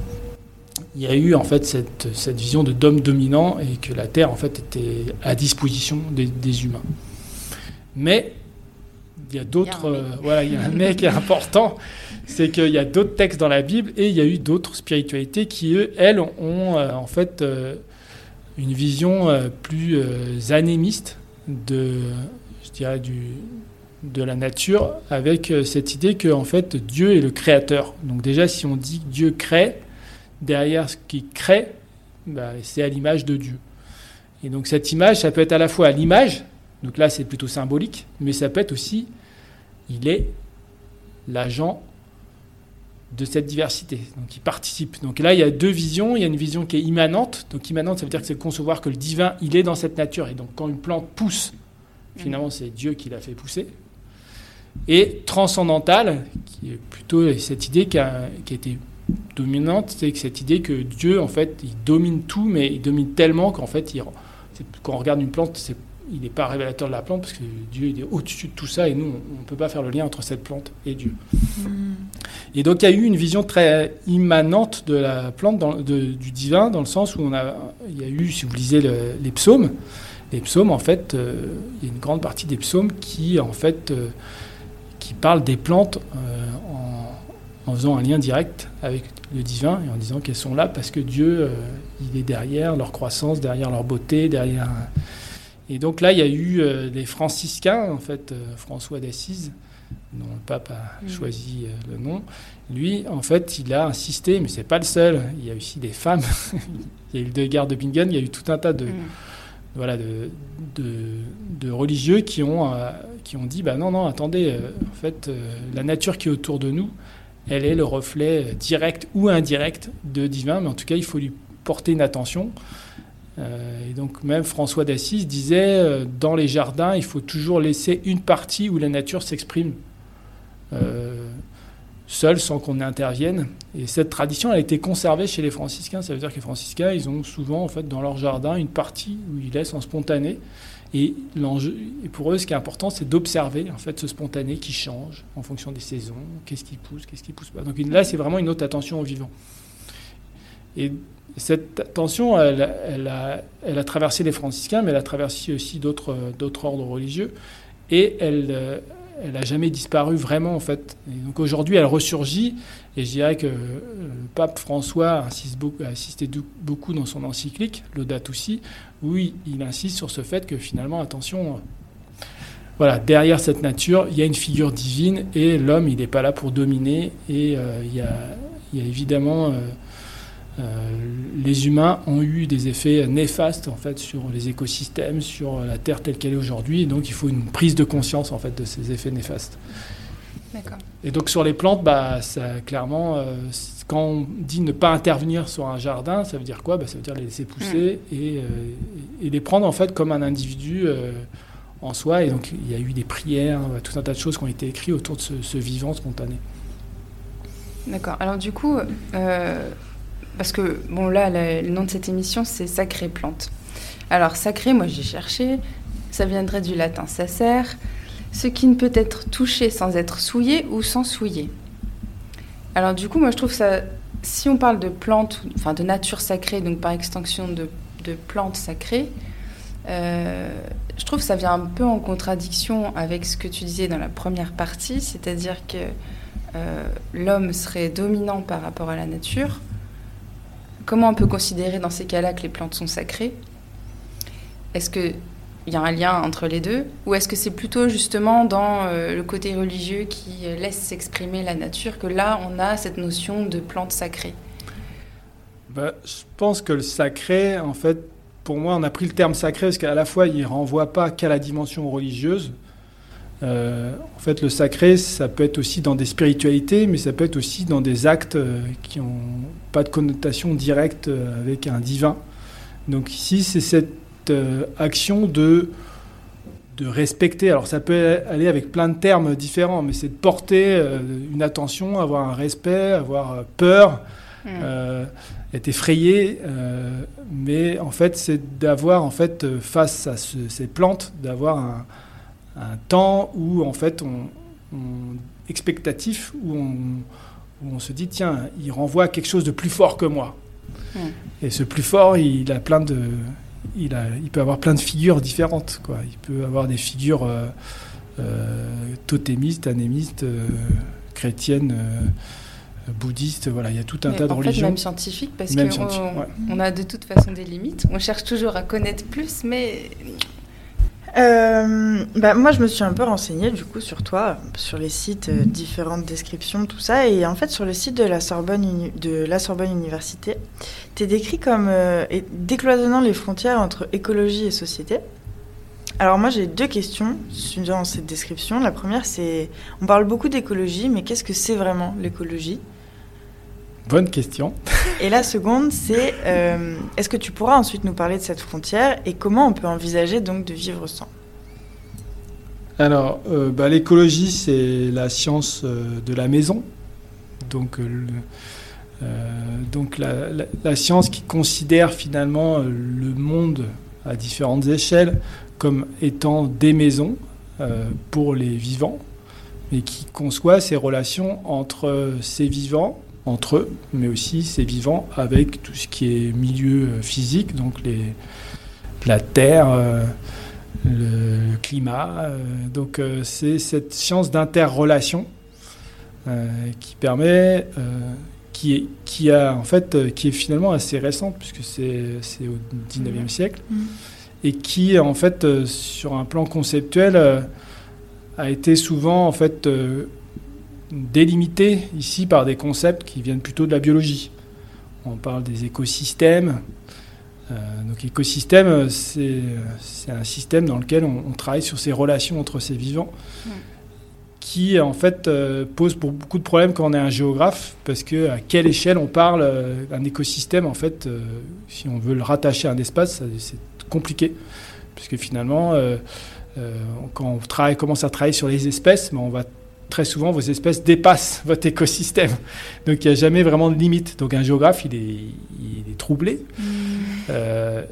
il y a eu en fait cette, cette vision de d'homme dominant et que la Terre en fait était à disposition des, humains. Mais il y a d'autres, euh, voilà, il y a un est <laughs> important, c'est qu'il y a d'autres textes dans la Bible et il y a eu d'autres spiritualités qui elles ont euh, en fait euh, une vision plus anémiste de, je dirais du de la nature avec cette idée que en fait Dieu est le créateur. Donc déjà si on dit Dieu crée, derrière ce qui crée, bah, c'est à l'image de Dieu. Et donc cette image, ça peut être à la fois à l'image, donc là c'est plutôt symbolique, mais ça peut être aussi, il est l'agent de cette diversité, donc il participe. Donc là il y a deux visions, il y a une vision qui est immanente, donc immanente ça veut dire que c'est concevoir que le divin, il est dans cette nature, et donc quand une plante pousse, finalement c'est Dieu qui l'a fait pousser. Et transcendantale, qui est plutôt cette idée qui a été dominante, c'est cette idée que Dieu, en fait, il domine tout, mais il domine tellement qu'en fait, il, quand on regarde une plante, il n'est pas révélateur de la plante, parce que Dieu il est au-dessus de tout ça, et nous, on ne peut pas faire le lien entre cette plante et Dieu. Hmm. Et donc, il y a eu une vision très immanente de la plante, dans, du divin, dans le sens où on a, il y a eu, si vous lisez les psaumes, les psaumes, en fait, euh, il y a une grande partie des psaumes qui, en fait, euh, qui parlent des plantes euh, en faisant un lien direct avec le divin et en disant qu'elles sont là parce que Dieu, euh, il est derrière leur croissance, derrière leur beauté, derrière. Et donc là, il y a eu euh, des franciscains, en fait, euh, François d'Assise, dont le pape a mm. choisi le nom. Lui, en fait, il a insisté, mais c'est pas le seul. Il y a aussi des femmes. <laughs> il y a eu deux guerres de Bingen, il y a eu tout un tas de. Mm. Voilà, de, de, religieux qui ont, qui ont dit bah non, non, attendez, en fait, la nature qui est autour de nous, elle est le reflet direct ou indirect de divin, mais en tout cas, il faut lui porter une attention. Euh, et donc même François d'Assise disait, euh, dans les jardins, il faut toujours laisser une partie où la nature s'exprime euh, seule, sans qu'on intervienne. Et cette tradition a été conservée chez les franciscains. Ça veut dire que les franciscains, ils ont souvent en fait dans leur jardin une partie où ils laissent en spontané et, pour eux, ce qui est important, c'est d'observer en fait ce spontané qui change en fonction des saisons, qu'est-ce qui pousse, qu'est-ce qui pousse pas. Donc là, c'est vraiment une autre attention au vivant. Et cette attention, elle, a, elle, a, traversé les franciscains, mais elle a traversé aussi d'autres ordres religieux, et elle elle n'a jamais disparu vraiment en fait. donc aujourd'hui, elle ressurgit, et je dirais que le pape François insiste beaucoup, a insisté beaucoup dans son encyclique, Laudato aussi, où il, insiste sur ce fait que finalement, attention, voilà, derrière cette nature, il y a une figure divine et l'homme, il n'est pas là pour dominer. Et euh, il, y a, évidemment, euh, euh, les humains ont eu des effets néfastes en fait sur les écosystèmes, sur la Terre telle qu'elle est aujourd'hui. Donc il faut une prise de conscience en fait de ces effets néfastes. Et donc sur les plantes, bah, ça, clairement, quand on dit ne pas intervenir sur un jardin, ça veut dire quoi? Bah, Ça veut dire les laisser pousser mm. et, et, les prendre en fait comme un individu en soi. Et donc, il y a eu des prières, tout un tas de choses qui ont été écrites autour de ce, vivant spontané. D'accord. Alors, du coup, euh, parce que, bon, là, le, nom de cette émission, c'est Sacré Plante. Alors, sacré, moi, j'ai cherché. Ça viendrait du latin sacer, ce qui ne peut être touché sans être souillé ou sans souiller. Alors, du coup, moi, je trouve ça. Si on parle de plantes, enfin de nature sacrée, donc par extension de, de plantes sacrées, euh, je trouve que ça vient un peu en contradiction avec ce que tu disais dans la première partie, c'est-à-dire que euh, l'homme serait dominant par rapport à la nature. Comment on peut considérer dans ces cas-là que les plantes sont sacrées? Est-ce qu'il y a un lien entre les deux? Ou est-ce que c'est plutôt justement dans euh, le côté religieux qui laisse s'exprimer la nature que là, on a cette notion de plante sacrée? Bah, Je pense que le sacré, en fait, pour moi, on a pris le terme sacré parce qu'à la fois, il ne renvoie pas qu'à la dimension religieuse. Euh, en fait, le sacré, ça peut être aussi dans des spiritualités, mais ça peut être aussi dans des actes euh, qui n'ont pas de connotation directe euh, avec un divin. Donc ici, c'est cette action de, de respecter. Alors ça peut aller avec plein de termes différents, mais c'est de porter une attention, avoir un respect, avoir peur. Mmh est effrayé, euh, mais en fait, c'est d'avoir, en fait, face à ces plantes, d'avoir un, temps où, en fait, on, expectatif, où on, on, se dit, tiens, il renvoie quelque chose de plus fort que moi. Et ce plus fort, il a plein de, il, a, il peut avoir plein de figures différentes, quoi. Il peut avoir des figures euh, euh, totémistes, anémistes, chrétiennes bouddhiste, voilà, il y a tout un tas de religions. même scientifique, parce qu'on on a de toute façon des limites. On cherche toujours à connaître plus, mais... Euh, bah, moi, je me suis un peu renseignée du coup sur toi, sur les sites, euh, différentes descriptions, tout ça. Et en fait, sur le site de la Sorbonne, Université, tu es décrit comme euh, décloisonnant les frontières entre écologie et société. Alors moi j'ai deux questions dans cette description. La première c'est, on parle beaucoup d'écologie, mais qu'est-ce que c'est vraiment l'écologie? Bonne question. Et la seconde, c'est euh, est-ce que tu pourras ensuite nous parler de cette frontière et comment on peut envisager donc de vivre sans? Alors, euh, bah, l'écologie, c'est la science euh, de la maison. Donc, donc la, science qui considère finalement le monde à différentes échelles comme étant des maisons pour les vivants, mais qui conçoit ces relations entre ces vivants entre eux, mais aussi ces vivants avec tout ce qui est milieu euh, physique, donc les, la terre, euh, le climat. Euh, donc c'est cette science d'interrelation qui permet, qui, est, qui, a, en fait, qui est finalement assez récente, puisque c'est au 19e siècle, mmh. et qui, en fait, sur un plan conceptuel, a été souvent en fait délimité ici par des concepts qui viennent plutôt de la biologie. On parle des écosystèmes. Euh, donc écosystème, c'est un système dans lequel on, travaille sur ces relations entre ces vivants, qui en fait euh, pose pour beaucoup de problèmes quand on est un géographe, parce que à quelle échelle on parle euh, d'un écosystème, en fait, si on veut le rattacher à un espace, c'est compliqué, puisque finalement, quand on travaille, commence à travailler sur les espèces, mais on va très souvent, vos espèces dépassent votre écosystème. Donc, il n'y a jamais vraiment de limite. Donc, un géographe, il est, il est troublé. Mm. Euh,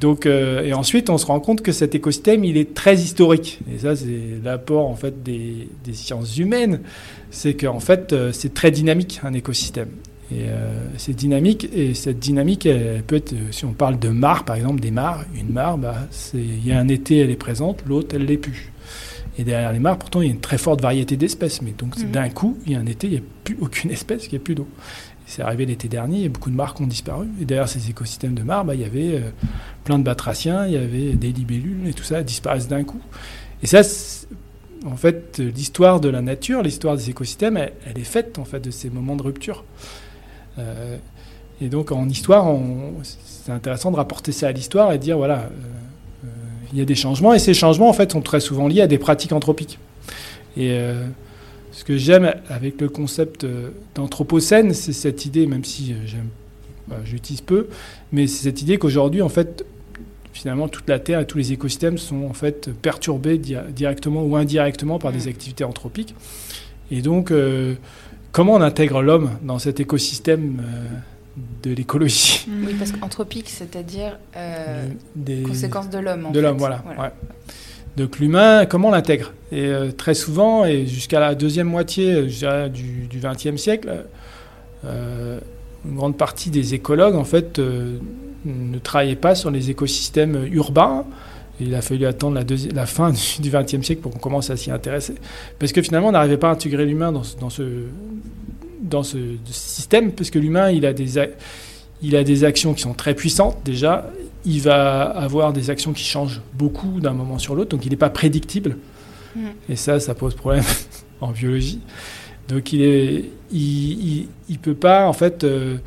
donc, euh, et ensuite, on se rend compte que cet écosystème, il est très historique. Et ça, c'est l'apport en fait des, des sciences humaines. C'est qu'en fait, euh, c'est très dynamique un écosystème. Et c'est dynamique. Et cette dynamique, elle peut être, si on parle de mares, par exemple, des mares, une mare, bah, il y a un été, elle est présente, l'autre, elle l'est plus. Et derrière les mares, pourtant, il y a une très forte variété d'espèces. Mais donc, mhm. d'un coup, il y a un été, il n'y a plus aucune <laughs> espèce, il n'y a plus d'eau. C'est arrivé l'été dernier, et beaucoup de mares ont disparu. Et derrière ces écosystèmes de mares, bah, il y avait euh, plein de batraciens, il y avait des libellules, et tout ça disparaissent d'un coup. Et ça, en fait, l'histoire de la nature, l'histoire des écosystèmes, elle, est faite en fait de ces moments de rupture. Euh, et donc en histoire, c'est intéressant de rapporter ça à l'histoire et de dire voilà, euh, il y a des changements et ces changements en fait sont très souvent liés à des pratiques anthropiques. Et ce que j'aime avec le concept d'anthropocène, c'est cette idée, même si j'aime, j'utilise peu, mais c'est cette idée qu'aujourd'hui en fait finalement toute la Terre et tous les écosystèmes sont en fait perturbés directement ou indirectement par des activités anthropiques. Et donc, euh, comment on intègre l'homme dans cet écosystème euh, de l'écologie <laughs> Oui, parce qu'anthropique, c'est-à-dire euh, des conséquences de l'homme. De l'homme, voilà. Donc l'humain, comment on l'intègre? Et très souvent, et jusqu'à la deuxième moitié du XXe siècle, une grande partie des écologues, en fait, ne travaillait pas sur les écosystèmes urbains. il a fallu attendre la, la fin <laughs> du XXe siècle pour qu'on commence à s'y intéresser. Parce que finalement, on n'arrivait pas à intégrer l'humain dans, dans, ce, dans ce système, parce que l'humain, il, a des, il a des actions qui sont très puissantes déjà. Il va avoir des actions qui changent beaucoup d'un moment sur l'autre, donc il n'est pas prédictible. Mm. Et ça, ça pose problème <laughs> en biologie. Donc il est, il, il, peut pas en fait. Euh,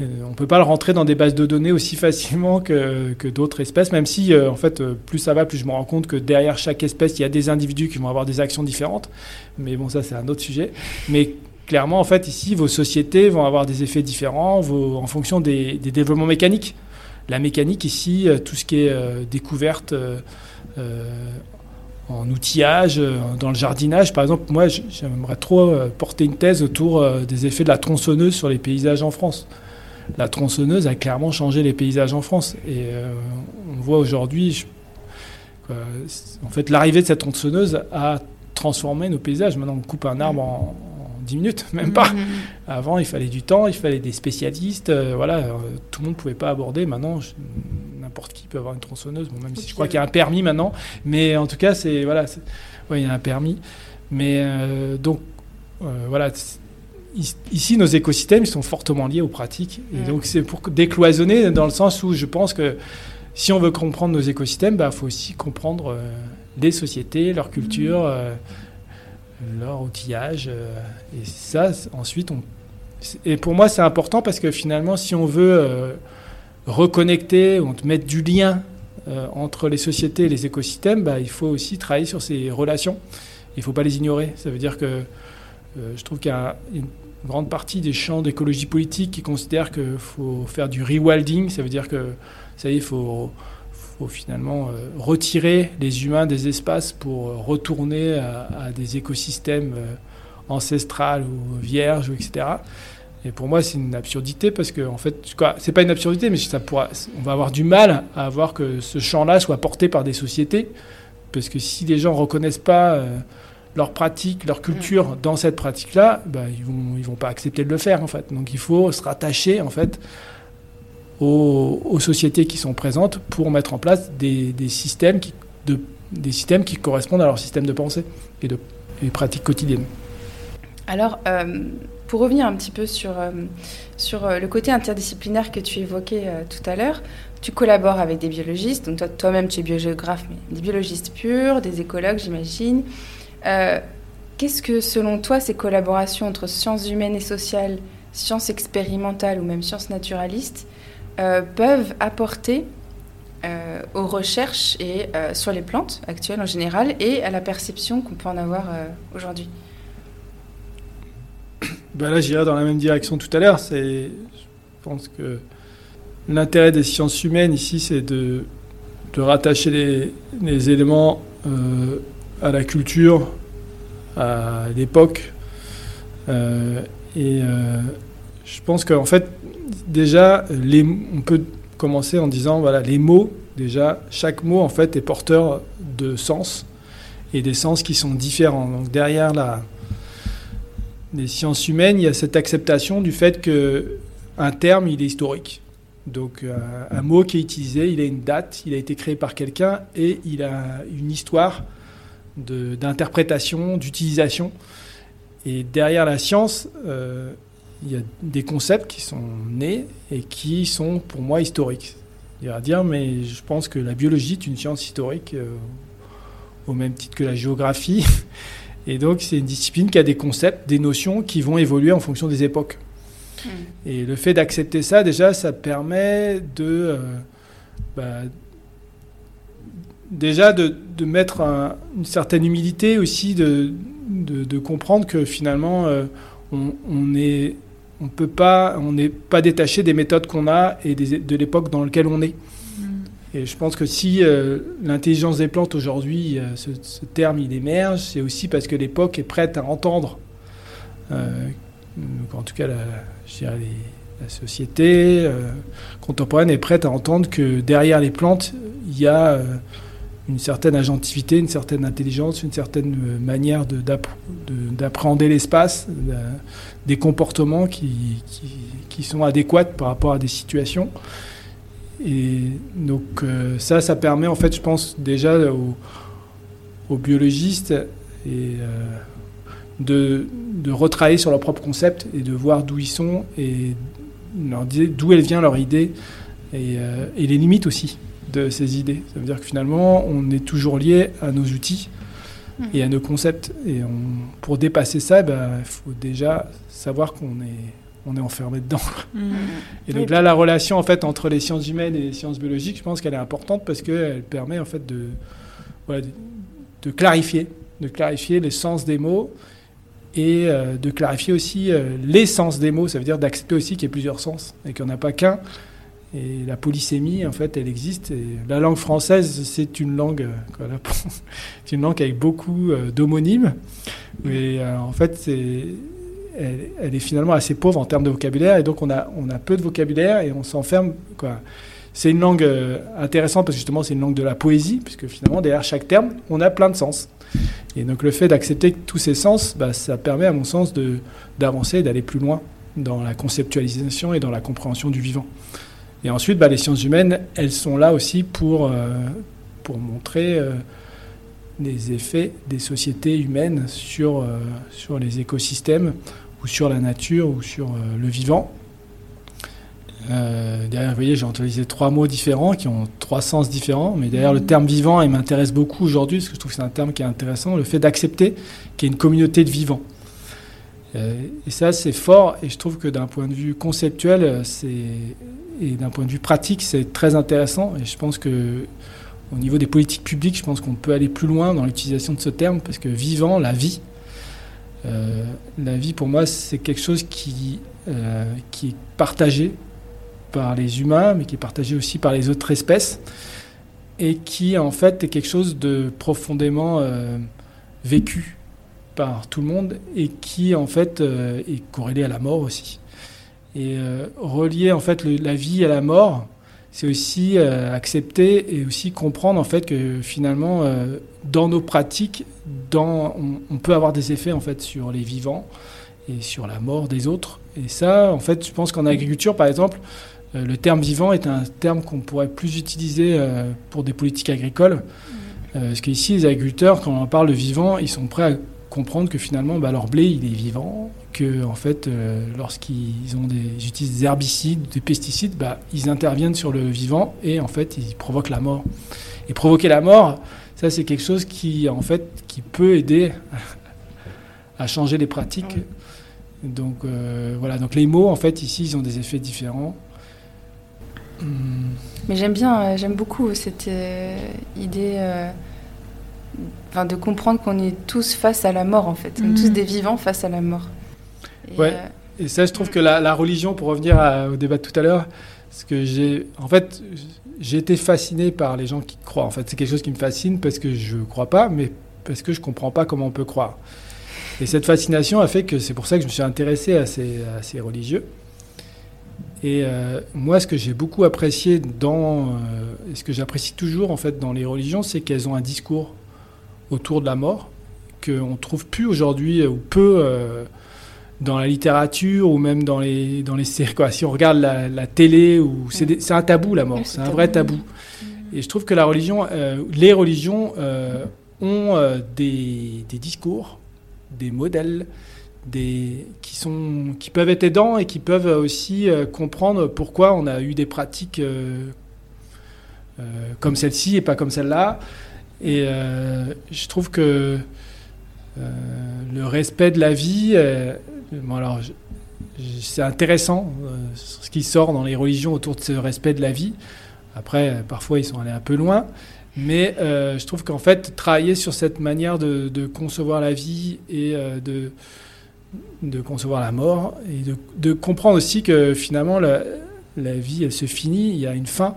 euh, on ne peut pas le rentrer dans des bases de données aussi facilement que, d'autres espèces, même si, euh, en fait, euh, plus ça va, plus je me rends compte que derrière chaque espèce, il y a des individus qui vont avoir des actions différentes. Mais bon, ça, c'est un autre sujet. Mais clairement, en fait, ici, vos sociétés vont avoir des effets différents en fonction des, développements mécaniques. La mécanique, ici, tout ce qui est découverte en outillage, dans le jardinage. Par exemple, moi, j'aimerais trop porter une thèse autour des effets de la tronçonneuse sur les paysages en France la tronçonneuse a clairement changé les paysages en France. Et euh, on voit aujourd'hui, en fait, l'arrivée de cette tronçonneuse a transformé nos paysages. Maintenant, on coupe un arbre en, 10 minutes, <laughs> même pas. Mm-hmm. Avant, il fallait du temps, il fallait des spécialistes. Euh, voilà, euh, tout le monde ne pouvait pas aborder. Maintenant, n'importe qui peut avoir une tronçonneuse. Bon, même si je crois qu'il y a un permis maintenant. Mais en tout cas, c'est voilà, il y a un permis. Mais donc, voilà, ici, nos écosystèmes sont fortement liés aux pratiques. Et donc, c'est pour décloisonner dans le sens où je pense que si on veut comprendre nos écosystèmes, il bah, faut aussi comprendre euh, les sociétés, leur culture, mm. Euh, leur outillage. Euh, et ça, ensuite, on... Et pour moi, c'est important parce que finalement, si on veut reconnecter, on mettre du lien entre les sociétés et les écosystèmes, bah, il faut aussi travailler sur ces relations. Il ne faut pas les ignorer. Ça veut dire que je trouve qu'il y a une grande partie des champs d'écologie politique qui considèrent qu'il faut faire du rewilding, ça veut dire que ça y est, il faut, faut finalement euh, retirer les humains des espaces pour retourner à, des écosystèmes euh, ancestrales ou vierges, etc. Et pour moi, c'est une absurdité parce que, en fait, c'est pas une absurdité, mais ça pourra, on va avoir du mal à avoir que ce champ-là soit porté par des sociétés. Parce que si les gens reconnaissent pas euh, leur pratique, leur culture mm. dans cette pratique-là, bah, ils vont, ils vont pas accepter de le faire en fait. Donc il faut se rattacher en fait aux, sociétés qui sont présentes pour mettre en place des, systèmes qui, de, des systèmes qui correspondent à leur système de pensée et de et pratiques quotidiennes. Alors, euh, pour revenir un petit peu sur, euh, sur euh, le côté interdisciplinaire que tu évoquais tout à l'heure, tu collabores avec des biologistes, donc toi, toi-même tu es biogéographe, mais des biologistes purs, des écologues j'imagine, qu'est-ce que, selon toi, ces collaborations entre sciences humaines et sociales, sciences expérimentales ou même sciences naturalistes euh, peuvent apporter euh, aux recherches et sur les plantes actuelles en général et à la perception qu'on peut en avoir aujourd'hui <coughs> ben Là, j'irai dans la même direction tout à l'heure. je pense que l'intérêt des sciences humaines ici, c'est de, de rattacher les, les éléments à la culture, à l'époque. Euh, et euh, je pense qu'en fait, déjà, on peut commencer en disant, voilà, les mots, déjà, chaque mot, en fait, est porteur de sens, et des sens qui sont différents. Donc derrière la, les sciences humaines, il y a cette acceptation du fait que un terme, il est historique. Donc euh, un mot qui est utilisé, il a une date, il a été créé par quelqu'un et il a une histoire d'interprétation, d'utilisation. Et derrière la science, euh, il y a des concepts qui sont nés et qui sont pour moi historiques. Il va dire, mais je pense que la biologie est une science historique euh, au même titre que la géographie. <laughs> Et donc, c'est une discipline qui a des concepts, des notions qui vont évoluer en fonction des époques. Hmm. Et le fait d'accepter ça, déjà, ça permet de. Euh, bah, déjà de, mettre une certaine humilité aussi, de, de, comprendre que finalement, euh, on, est. On peut pas, on n'est pas détaché des méthodes qu'on a et de l'époque dans laquelle on est. Et je pense que si euh, l'intelligence des plantes aujourd'hui, euh, ce, terme il émerge, c'est aussi parce que l'époque est prête à entendre, euh, en tout cas la, la société contemporaine est prête à entendre que derrière les plantes, il y a une certaine agentivité, une certaine intelligence, une certaine manière d'appréhender l'espace, des comportements qui, sont adéquats par rapport à des situations. Et donc euh, ça, ça permet en fait, je pense déjà aux, biologistes euh, de, de, sur leur propre concept et de voir d'où ils sont et d'où elle vient leur idée euh, et, les limites aussi de ces idées. Ça veut dire que finalement, on est toujours lié à nos outils et à nos concepts. Et pour dépasser ça, il ben, faut déjà savoir qu'on est on est enfermé dedans. Mm. Et donc là, la relation en fait entre les sciences humaines et les sciences biologiques, je pense qu'elle est importante parce qu'elle permet en fait de, de, clarifier, de clarifier les sens des mots et euh, de clarifier aussi euh, les sens des mots. Ça veut dire d'accepter aussi qu'il y ait plusieurs sens et qu'il n'y en a pas qu'un. Et la polysémie, en fait, elle existe. La langue française, c'est une langue, euh, <laughs> c'est une langue avec beaucoup d'homonymes. Mais en fait, elle, est finalement assez pauvre en termes de vocabulaire, et donc on a, on a peu de vocabulaire et on s'enferme. C'est une langue euh, intéressante parce que justement c'est une langue de la poésie, puisque finalement derrière chaque terme, on a plein de sens. Et donc le fait d'accepter tous ces sens, bah, ça permet à mon sens d'avancer et d'aller plus loin dans la conceptualisation et dans la compréhension du vivant. Et ensuite, bah, les sciences humaines, elles sont là aussi pour, euh, pour montrer euh, les effets des sociétés humaines sur, sur les écosystèmes ou sur la nature ou sur euh, le vivant. Euh, derrière, vous voyez, j'ai utilisé trois mots différents qui ont trois sens différents, mais derrière le mhm. terme vivant, il m'intéresse beaucoup aujourd'hui parce que je trouve que c'est un terme qui est intéressant, le fait d'accepter qu'il y ait une communauté de vivants. Euh, et ça, c'est fort, et je trouve que d'un point de vue conceptuel et d'un point de vue pratique, c'est très intéressant, et je pense que au niveau des politiques publiques, je pense qu'on peut aller plus loin dans l'utilisation de ce terme, parce que vivant, la vie, euh, la vie, pour moi, c'est quelque chose qui, euh, qui est partagé par les humains, mais qui est partagé aussi par les autres espèces, et qui, en fait, est quelque chose de profondément euh, vécu par tout le monde, et qui, en fait, est corrélé à la mort aussi. Et relier, en fait, la vie à la mort, c'est aussi accepter et aussi comprendre, en fait, que finalement, dans nos pratiques, dans, on, peut avoir des effets en fait sur les vivants et sur la mort des autres. Et ça, en fait, je pense qu'en agriculture, par exemple, euh, le terme vivant est un terme qu'on pourrait plus utiliser euh, pour des politiques agricoles. Mm. Euh, parce qu'ici, les agriculteurs, quand on parle de vivant, ils sont prêts à comprendre que finalement, bah, leur blé, il est vivant, que en fait, lorsqu'ils ont des, utilisent des herbicides, des pesticides, bah, ils interviennent sur le vivant et en fait, ils provoquent la mort. Et provoquer la mort, ça, c'est quelque chose qui, en fait, qui peut aider à changer les pratiques. Donc, euh, voilà. Donc, les mots, en fait, ici, ils ont des effets différents. Hmm. Mais j'aime bien, euh, j'aime beaucoup cette euh, idée enfin, de comprendre qu'on est tous face à la mort, en fait. On est tous hmm. des vivants face à la mort. Et, ouais. Et ça, je trouve que la, la religion, pour revenir au débat de tout à l'heure, ce que j'ai. En fait, j'ai été fasciné par les gens qui croient. En fait, c'est quelque chose qui me fascine parce que je ne crois pas, mais parce que je ne comprends pas comment on peut croire. Et cette fascination a fait que c'est pour ça que je me suis intéressé à ces, religieux. Et euh, moi, ce que j'ai beaucoup apprécié dans, euh, et ce que j'apprécie toujours en fait dans les religions, c'est qu'elles ont un discours autour de la mort qu'on trouve plus aujourd'hui ou peu euh, dans la littérature ou même dans les, dans les séries. Quoi. Si on regarde la, télé, ou c'est, un tabou la mort, c'est un vrai tabou. Et je trouve que la religion, euh, les religions euh, ont euh, des, des, discours, des modèles, des, qui, sont, qui peuvent être aidants et qui peuvent aussi comprendre pourquoi on a eu des pratiques comme celle-ci et pas comme celle-là. Et je trouve que le respect de la vie, bon alors, c'est intéressant ce qui sort dans les religions autour de ce respect de la vie. Après, parfois, ils sont allés un peu loin. Mais je trouve qu'en fait, travailler sur cette manière de, concevoir la vie et de, concevoir la mort et de, comprendre aussi que finalement la, vie elle se finit, il y a une fin.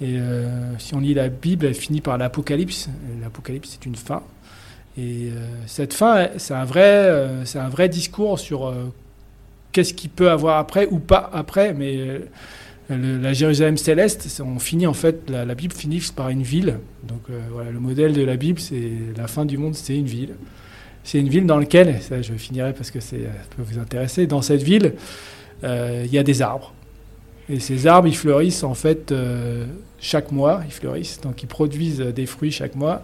Et euh, si on lit la Bible, elle finit par l'Apocalypse. L'Apocalypse c'est une fin. Et euh, cette fin, c'est un vrai, euh, c'est un vrai discours sur qu'est-ce qu'il peut avoir après ou pas après. Mais la Jérusalem céleste, on finit en fait, la, la, Bible finit par une ville. Donc voilà, le modèle de la Bible, c'est la fin du monde, c'est une ville. C'est une ville dans laquelle, ça je finirai parce que ça peut vous intéresser, dans cette ville, il y a des arbres. Et ces arbres, ils fleurissent en fait euh, chaque mois, ils fleurissent, donc ils produisent des fruits chaque mois.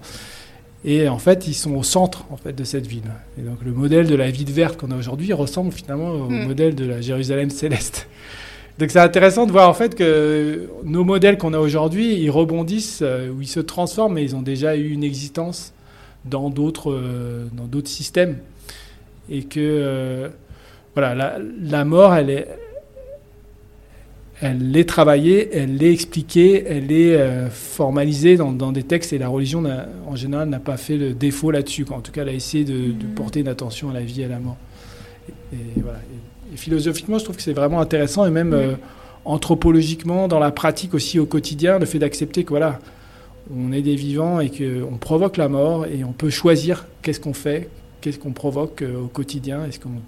Et en fait, ils sont au centre en fait de cette ville. Et donc le modèle de la ville verte qu'on a aujourd'hui ressemble finalement au hmm. modèle de la Jérusalem céleste. Donc c'est intéressant de voir en fait que nos modèles qu'on a aujourd'hui, ils rebondissent euh, ou ils se transforment, mais ils ont déjà eu une existence dans d'autres euh, dans d'autres systèmes et que euh, voilà la, la, mort elle est elle est travaillée, elle est expliquée, elle est euh, formalisée dans, dans, des textes et la religion en général n'a pas fait le défaut là-dessus. En tout cas, elle a essayé de, de, mm. porter une attention à la vie et à la mort. Et, voilà. et, philosophiquement, je trouve que c'est vraiment intéressant et même anthropologiquement, dans la pratique aussi au quotidien, le fait d'accepter que voilà, on est des vivants et qu'on provoque la mort et on peut choisir qu'est-ce qu'on fait, qu'est-ce qu'on provoque euh, au quotidien. Est-ce qu'on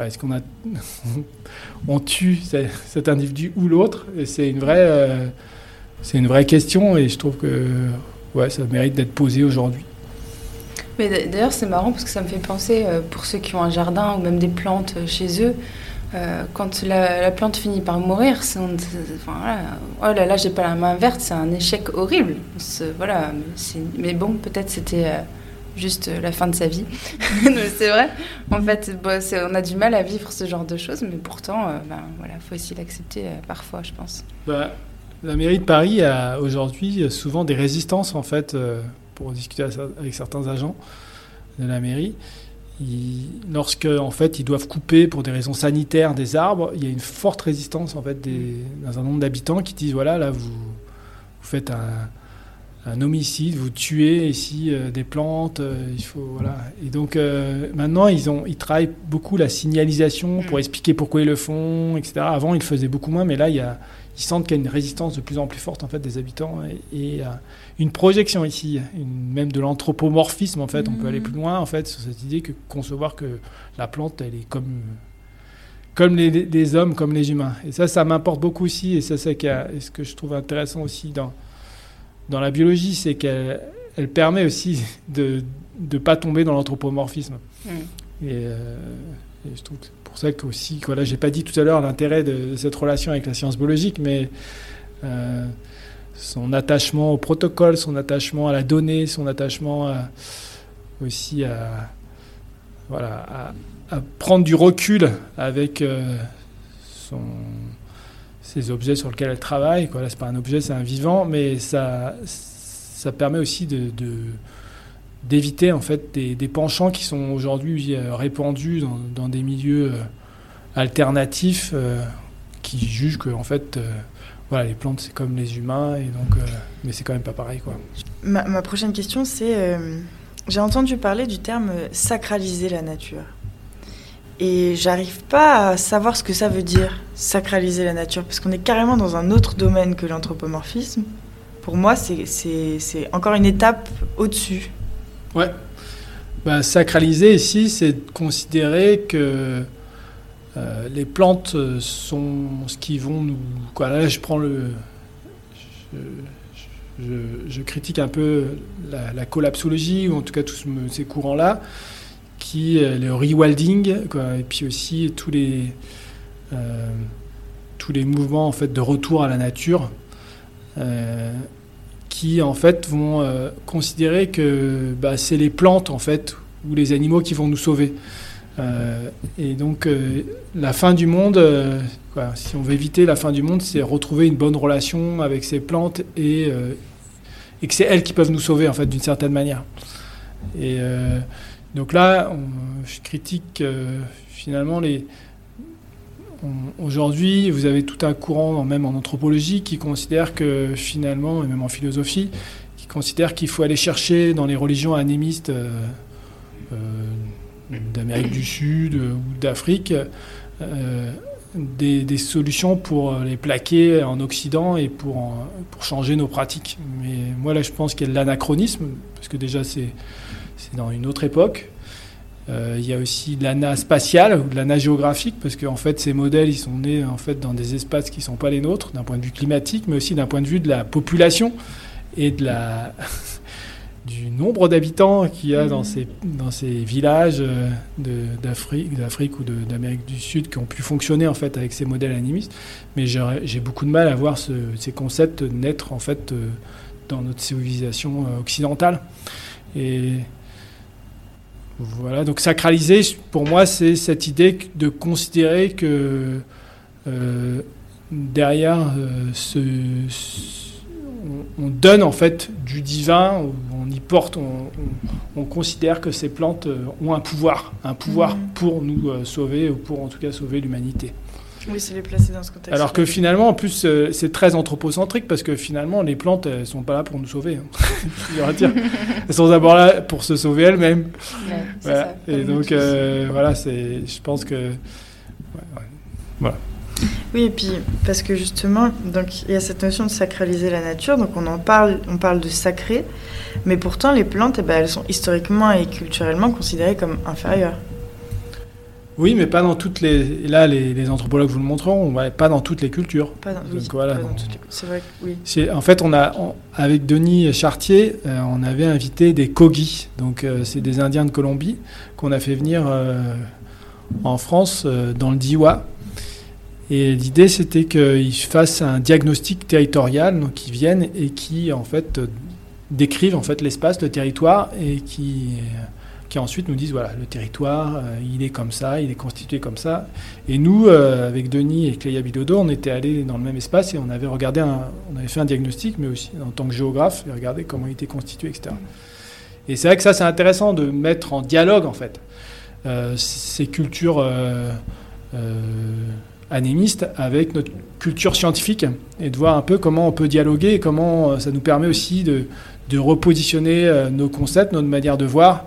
est qu'on a <laughs> on tue cet individu ou l'autre? C'est une vraie euh, c'est une vraie question et je trouve que ouais, ça mérite d'être posé aujourd'hui. Mais d'ailleurs, c'est marrant parce que ça me fait penser, euh, pour ceux qui ont un jardin ou même des plantes chez eux, euh, quand la, plante finit par mourir, oh là là, j'ai pas la main verte, c'est un échec horrible. voilà, mais, bon, peut-être c'était euh, juste la fin de sa vie. <laughs> c'est vrai. En fait, on a du mal à vivre ce genre de choses, mais pourtant, euh, ben, voilà, faut aussi l'accepter parfois, je pense. Bah, la mairie de Paris a aujourd'hui souvent des résistances en fait pour discuter avec certains agents de la mairie lorsque en fait ils doivent couper pour des raisons sanitaires des arbres, il y a une forte résistance en fait dans un nombre d'habitants qui disent voilà là vous faites un, un, homicide, vous tuez ici euh, des plantes, euh, il faut voilà et donc euh, maintenant ils ont ils travaillent beaucoup la signalisation pour mm. expliquer pourquoi ils le font etc. Avant ils le faisaient beaucoup moins mais là il y a ils sentent qu'il y a une résistance de plus en plus forte en fait des habitants et, et une projection ici, même de l'anthropomorphisme en fait. On peut aller mm. plus loin en fait sur cette idée que concevoir que la plante elle est comme comme les, hommes, comme les humains. Et ça, ça m'importe beaucoup aussi. Et ça, c'est ce que je trouve intéressant aussi dans dans la biologie, c'est qu'elle elle permet aussi de ne pas tomber dans l'anthropomorphisme. Mm. Euh, et, je trouve que c'est pour ça que aussi, voilà, j'ai pas dit tout à l'heure l'intérêt de, cette relation avec la science biologique, mais euh, son attachement au protocole, son attachement à la donnée, son attachement aussi à, voilà, à, prendre du recul avec euh, son, ces objets sur lesquels elle travaille. Quoi. Là, c'est pas un objet, c'est un vivant, mais ça, ça permet aussi de, d'éviter en fait des, penchants qui sont aujourd'hui euh, répandus dans, dans, des milieux euh, alternatifs qui jugent que en fait voilà, les plantes, c'est comme les humains, et donc, euh, mais c'est quand même pas pareil. Quoi. Ma, prochaine question, c'est euh, j'ai entendu parler du terme sacraliser la nature. Et j'arrive pas à savoir ce que ça veut dire, sacraliser la nature, parce qu'on est carrément dans un autre domaine que l'anthropomorphisme. Pour moi, c'est encore une étape au-dessus. Ouais. Bah, sacraliser ici, c'est considérer que euh, les plantes sont ce qui vont nous. Là, je prends le. Je, critique un peu la, collapsologie, ou en tout cas tous ces courants-là, qui euh, le rewilding, et puis aussi tous les euh, tous les mouvements en fait de retour à la nature, qui en fait vont considérer que bah, c'est les plantes en fait ou les animaux qui vont nous sauver. Euh, et donc, euh, la fin du monde, euh, si on veut éviter la fin du monde, c'est retrouver une bonne relation avec ces plantes et, et que c'est elles qui peuvent nous sauver en fait d'une certaine manière. Et donc là, je critique finalement les Aujourd'hui, vous avez tout un courant, même en anthropologie, qui considère que finalement, et même en philosophie, qui considère qu'il faut aller chercher dans les religions animistes euh, euh, d'Amérique du Sud ou d'Afrique euh, des, solutions pour les plaquer en Occident et pour, pour changer nos pratiques. Mais moi, là, je pense qu'il y a de l'anachronisme, parce que déjà, c'est dans une autre époque. Euh, il y a aussi de l'ANA spatiale ou de l'ANA géographique, parce qu'en fait, ces modèles, ils sont nés en fait, dans des espaces qui ne sont pas les nôtres, d'un point de vue climatique, mais aussi d'un point de vue de la population et de la, <laughs> du nombre d'habitants qu'il y a dans, ces, dans ces villages euh, d'Afrique, d'Afrique ou d'Amérique du Sud qui ont pu fonctionner en fait avec ces modèles animistes. Mais j'ai beaucoup de mal à voir ces concepts naître en fait euh, dans notre civilisation occidentale. Et voilà, donc sacraliser, pour moi, c'est cette idée de considérer que euh, derrière euh, ce, on, donne en fait du divin, on y porte, on, considère que ces plantes euh, ont un pouvoir, un pouvoir mmh. pour nous sauver ou pour en tout cas sauver l'humanité. Oui, c'est les placer dans ce contexte. Alors que finalement, en plus, euh, c'est très anthropocentrique parce que finalement, les plantes, elles sont pas là pour nous sauver. Hein. <laughs> elles sont d'abord là pour se sauver elles-mêmes. et donc, euh, voilà, c'est, je pense que. voilà. Oui, et puis parce que justement, donc il y a cette notion de sacraliser la nature, donc on en parle, on parle de sacré, mais pourtant les plantes, eh ben, elles sont historiquement et culturellement considérées comme inférieures. Oui, mais pas dans toutes les. Là, les, anthropologues vous le montreront, pas dans toutes les cultures. Pas dans, toutes les... C'est vrai que oui. En fait, on a, avec Denis Chartier, euh, on avait invité des Kogi. Donc, euh, c'est des Indiens de Colombie qu'on a fait venir euh, en France, dans le Diwa. Et l'idée, c'était qu'ils fassent un diagnostic territorial, donc qu'ils viennent et qui, en fait, décrivent en fait l'espace, le territoire, et qui qui ensuite nous disent voilà, le territoire, euh, il est comme ça, il est constitué comme ça. Et nous, euh, avec Denis et Cléa Bilodo, on était allés dans le même espace et on avait regardé, on avait fait un diagnostic, mais aussi en tant que géographe, et regardé comment il était constitué, etc. Et c'est vrai que ça, c'est intéressant de mettre en dialogue, en fait, euh, ces cultures anémistes avec notre culture scientifique et de voir un peu comment on peut dialoguer et comment ça nous permet aussi de, de repositionner nos concepts, notre manière de voir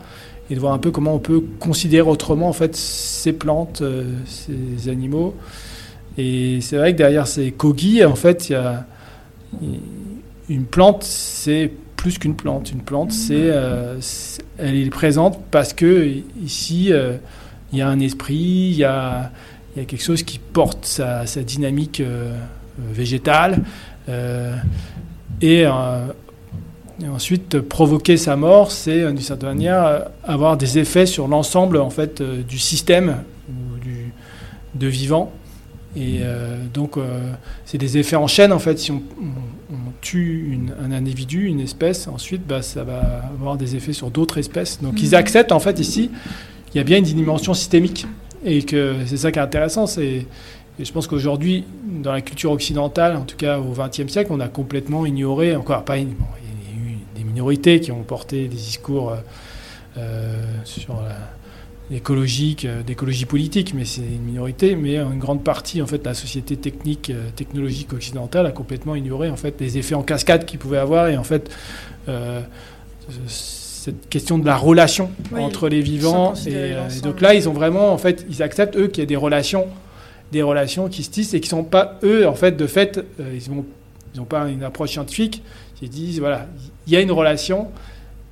et de voir un peu comment on peut considérer autrement en fait ces plantes, euh, ces animaux. Et c'est vrai que derrière ces kogi, en fait, il y a une plante, c'est plus qu'une plante. Une plante, c'est, euh, elle est présente parce que ici, euh, il y a un esprit, il y a, il y a quelque chose qui porte sa, sa dynamique végétale. et et ensuite, provoquer sa mort, c'est d'une certaine manière avoir des effets sur l'ensemble en fait euh, du système du, de vivant. Et euh, donc, euh, c'est des effets en chaîne en fait. Si on, tue un individu, une espèce, ensuite, bah, ça va avoir des effets sur d'autres espèces. Donc, ils mhm. acceptent en fait ici, il y a bien une dimension systémique. Et que c'est ça qui est intéressant. C'est et je pense qu'aujourd'hui, dans la culture occidentale, en tout cas au XXe siècle, on a complètement ignoré, encore pas, minorités qui ont porté des discours euh, euh, sur l'écologie, euh, d'écologie politique, mais c'est une minorité, mais une grande partie en fait de la société technique, technologique occidentale a complètement ignoré en fait les effets en cascade qu'ils pouvaient avoir et en fait cette question de la relation entre les vivants et, donc là ils ont vraiment en fait ils acceptent eux qu'il y a des relations des relations qui se tissent et qui sont pas eux en fait de fait ils n'ont ils ont pas une approche scientifique qui disent voilà il y a une relation,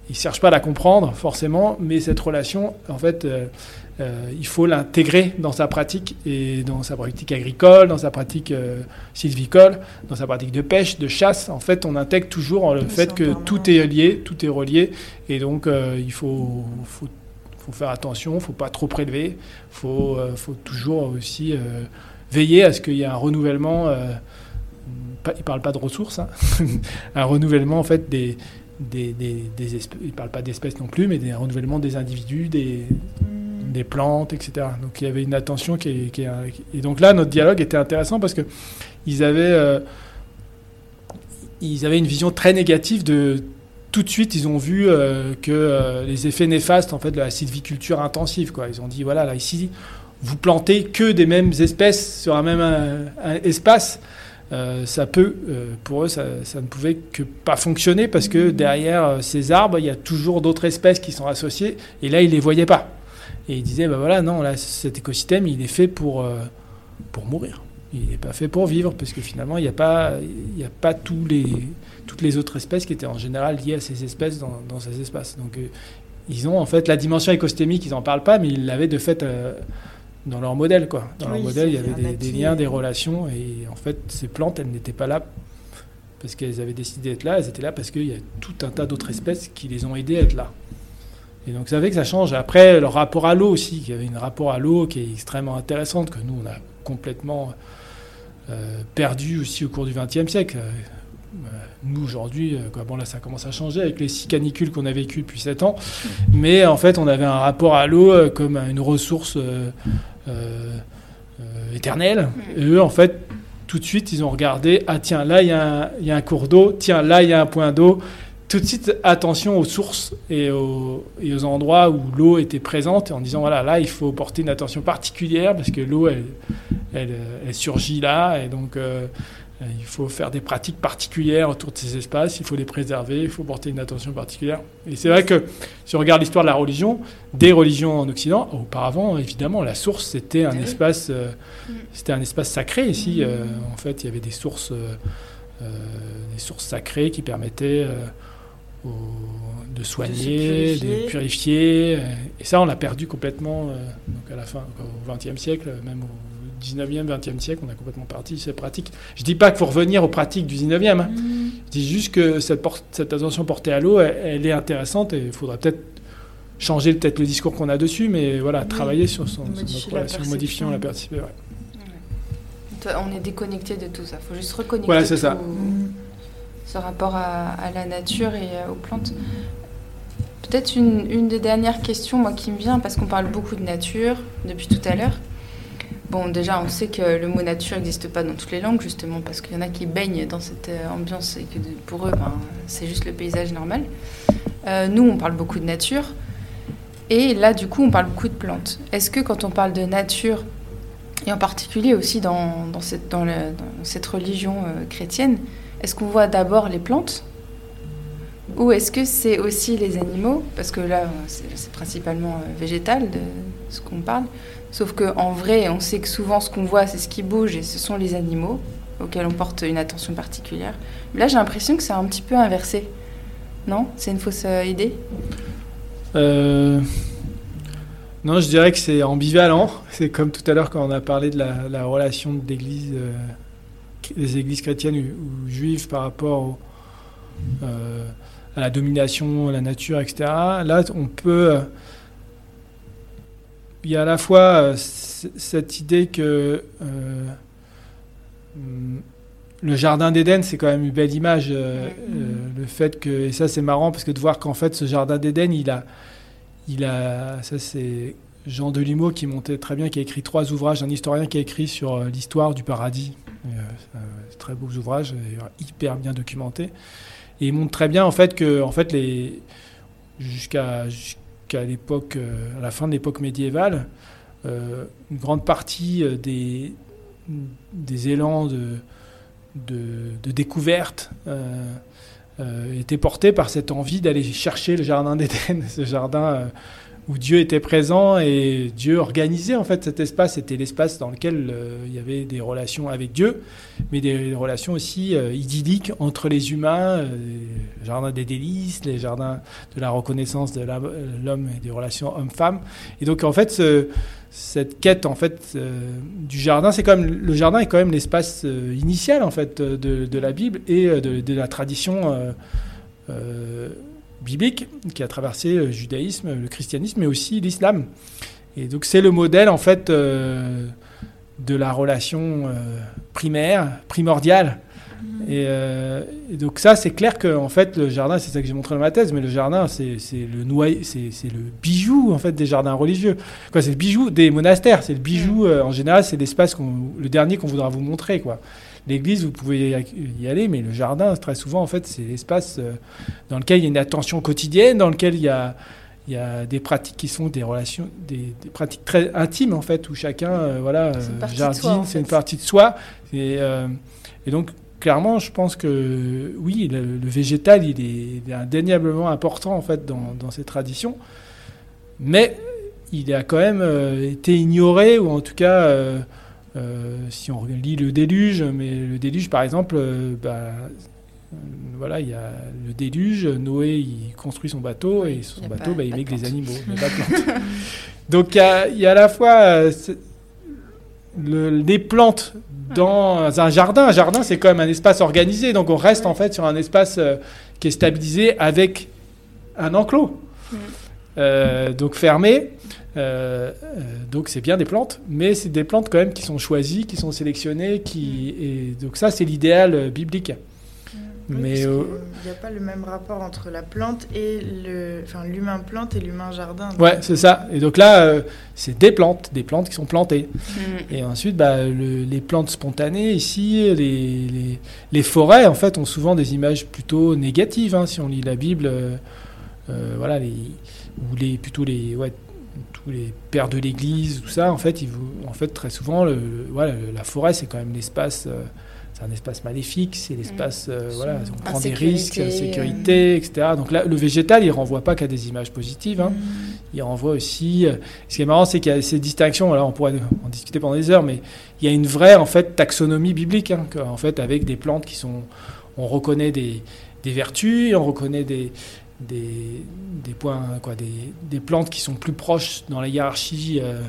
ils ne cherchent pas à la comprendre forcément, mais cette relation, en fait, euh, euh, il faut l'intégrer dans sa pratique et dans sa pratique agricole, dans sa pratique euh, sylvicole, dans sa pratique de pêche, de chasse. En fait, on intègre toujours le fait que tout est lié, tout est relié, et donc il faut, faut, faut, faire attention, il ne faut pas trop prélever, il faut, faut, toujours aussi veiller à ce qu'il y ait un renouvellement il ne parle pas de ressources, hein. <laughs> un renouvellement en fait des, il parle pas d'espèces non plus, mais des renouvellements des individus, des, plantes, etc. Donc il y avait une attention qui, qui, et donc là notre dialogue était intéressant parce que ils avaient euh, une vision très négative de tout de suite, ils ont vu euh, que euh, les effets néfastes en fait de la sylviculture intensive. Quoi. Ils ont dit voilà, là ici, vous plantez que des mêmes espèces sur un même un, espace. Euh, ça peut, pour eux, ça, ça, ne pouvait que pas fonctionner parce que derrière ces arbres, il y a toujours d'autres espèces qui sont associées. Et là, ils les voyaient pas. Et ils disaient bah voilà, non, là, cet écosystème, il est fait pour pour mourir. Il n'est pas fait pour vivre parce que finalement, il n'y a pas, il a pas tous les toutes les autres espèces qui étaient en général liées à ces espèces dans, ces espaces. Donc euh, ils ont en fait la dimension écostémique, ils n'en parlent pas, mais ils l'avaient de fait euh, dans leur modèle. Quoi. Dans leur modèle, il y avait des, liens, des relations, et en fait, ces plantes, elles n'étaient pas là parce qu'elles avaient décidé d'être là, elles étaient là parce qu'il y a tout un tas d'autres espèces qui les ont aidées à être là. Et donc ça fait que ça change. Après, leur rapport à l'eau aussi, il y avait un rapport à l'eau qui est extrêmement intéressante, que nous, on a complètement euh, perdu aussi au cours du XXe siècle. Euh, nous aujourd'hui, euh, bon là ça commence à changer avec les six canicules qu'on a vécues depuis 7 ans, mais en fait on avait un rapport à l'eau comme une ressource éternelle. Et eux en fait tout de suite ils ont regardé, ah tiens là il y, y, a un cours d'eau, tiens là il y a un point d'eau. Tout de suite, attention aux sources et aux, endroits où l'eau était présente, en disant voilà, là, il faut porter une attention particulière parce que l'eau, elle, elle, elle, surgit là, et donc euh, il faut faire des pratiques particulières autour de ces espaces, il faut les préserver, il faut porter une attention particulière. Et c'est vrai que si on regarde l'histoire de la religion, des religions en Occident, auparavant, évidemment, la source, c'était un, espace, euh, mm. c'était un espace sacré ici. Euh, en fait, il y avait des sources, des sources sacrées qui permettaient de soigner, de purifier. Et ça, on l'a perdu complètement donc à la fin, au XXe siècle, même au 19e, 20e siècle, on a complètement parti ces pratiques. Je dis pas qu'il faut revenir aux pratiques du 19e. Hein. Mm. Je dis juste que cette, cette attention portée à l'eau, elle, est intéressante et il faudra peut-être changer peut-être le discours qu'on a dessus, mais voilà, travailler sur, son, modifier la modifiant la perception. On est déconnecté de tout ça. Il faut juste reconnecter voilà, c'est ça. ce rapport à, la nature et euh, aux plantes. Peut-être une, une, des dernières questions moi, qui me vient, parce qu'on parle beaucoup de nature depuis tout à l'heure. Bon, déjà, on sait que le mot nature n'existe pas dans toutes les langues, justement, parce qu'il y en a qui baignent dans cette euh, ambiance et que pour eux, ben, c'est juste le paysage normal. Euh, nous, on parle beaucoup de nature. Et là, du coup, on parle beaucoup de plantes. Est-ce que quand on parle de nature, et en particulier aussi dans, cette, religion euh, chrétienne, est-ce qu'on voit d'abord les plantes? Ou est-ce que c'est aussi les animaux? Parce que là, c'est principalement végétal de ce qu'on parle. Sauf qu'en vrai, on sait que souvent ce qu'on voit, c'est ce qui bouge et ce sont les animaux auxquels on porte une attention particulière. Là, j'ai l'impression que c'est un petit peu inversé. Non? C'est une fausse euh, idée? Euh, Non, je dirais que c'est ambivalent. C'est comme tout à l'heure quand on a parlé de la, relation euh, des églises chrétiennes ou, juives par rapport à la domination, à la nature, etc. Là, on peut il y a à la fois euh, cette idée que euh, mm, le jardin d'Éden, c'est quand même une belle image. Euh, le fait que, et ça c'est marrant parce que de voir qu'en fait ce jardin d'Éden, il a, il a, ça c'est Jean Delumeau qui montait très bien, qui a écrit trois ouvrages, un historien qui a écrit sur l'histoire du paradis. très beaux ouvrages, hyper bien documentés. Et il montre très bien en fait que, en fait, les jusqu'à l'époque, euh, à la fin de l'époque médiévale, euh, une grande partie euh, des, des élans de, de, découverte étaient portés par cette envie d'aller chercher le jardin d'Éden, <laughs> ce jardin où Dieu était présent et Dieu organisait en fait cet espace. C'était l'espace dans lequel euh, il y avait des relations avec Dieu, mais des relations aussi euh, idylliques entre les humains, euh, les jardins des délices, les jardins de la reconnaissance de l'homme et des relations homme-femme. Et donc en fait, cette quête en fait du jardin, c'est quand le jardin est quand même l'espace initial en fait de, la Bible et de la tradition biblique qui a traversé le judaïsme, le christianisme, mais aussi l'islam. Et donc c'est le modèle en fait euh, de la relation euh, primaire, primordiale Et, euh, et donc ça, c'est clair que en fait, le jardin, c'est ça que j'ai montré dans ma thèse, mais le jardin, c'est le noyau, c'est le bijou en fait des jardins religieux. Quoi, c'est le bijou des monastères. C'est le bijou euh, en général, c'est l'espace qu'on, le dernier qu'on voudra vous montrer quoi. L'église, vous pouvez y aller, mais le jardin, très souvent, en fait, c'est l'espace euh, dans lequel il y a une attention quotidienne, dans lequel il y a, il y a des pratiques qui sont des relations, des, des pratiques très intimes, en fait, où chacun, euh, voilà, C'est une euh, partie de jardine, c'est une fait. partie de soi. Et, euh, et donc, clairement, je pense que oui, le, le végétal, il est, il est indéniablement important, en fait, dans, dans ces traditions. Mais il a quand même euh, été ignoré, ou en tout cas, euh, euh, si on lit le déluge, mais le déluge, par exemple, euh, bah, euh, voilà, il y a le déluge, Noé, il construit son bateau, et sur son bateau, pas- bah, il met que des animaux, a pas de <laughs> plantes. Donc il y a, il y a à la fois euh, le- des plantes dans un jardin. Un jardin, c'est quand même un espace organisé, donc on reste en fait sur un espace euh, qui est stabilisé avec un enclos. Euh, donc fermé. Euh, donc c'est bien des plantes, mais c'est des plantes quand même qui sont choisies, qui sont sélectionnées, qui et donc ça c'est l'idéal euh, biblique. Mais euh, il n'y a pas le même rapport entre la plante et le, enfin l'humain plante et l'humain jardin. ouais c'est ça. Et donc là euh, c'est des plantes, des plantes qui sont plantées. Mm. Et ensuite, bah, le- les plantes spontanées, ici, les, les, les forêts, en fait, ont souvent des images plutôt négatives. hein, si on lit la Bible, euh, voilà, les, ou les, plutôt les, ouais, tous les pères de l'Église, tout ça, en fait, ils, en fait très souvent, le, le- voilà, la forêt, c'est quand même l'espace... euh, c'est un espace maléfique, c'est l'espace, euh, voilà, on prend des risques, euh, sécurité, etc. Donc là, le végétal, il renvoie pas qu'à des images positives. hein il renvoie aussi. Ce qui est marrant, c'est qu'il y a ces distinctions. On pourrait en discuter pendant des heures, mais il y a une vraie en fait taxonomie biblique, hein, que, en fait, avec des plantes qui sont, on reconnaît des, des vertus, on reconnaît des des, des points, quoi, des, des plantes qui sont plus proches dans la hiérarchie euh,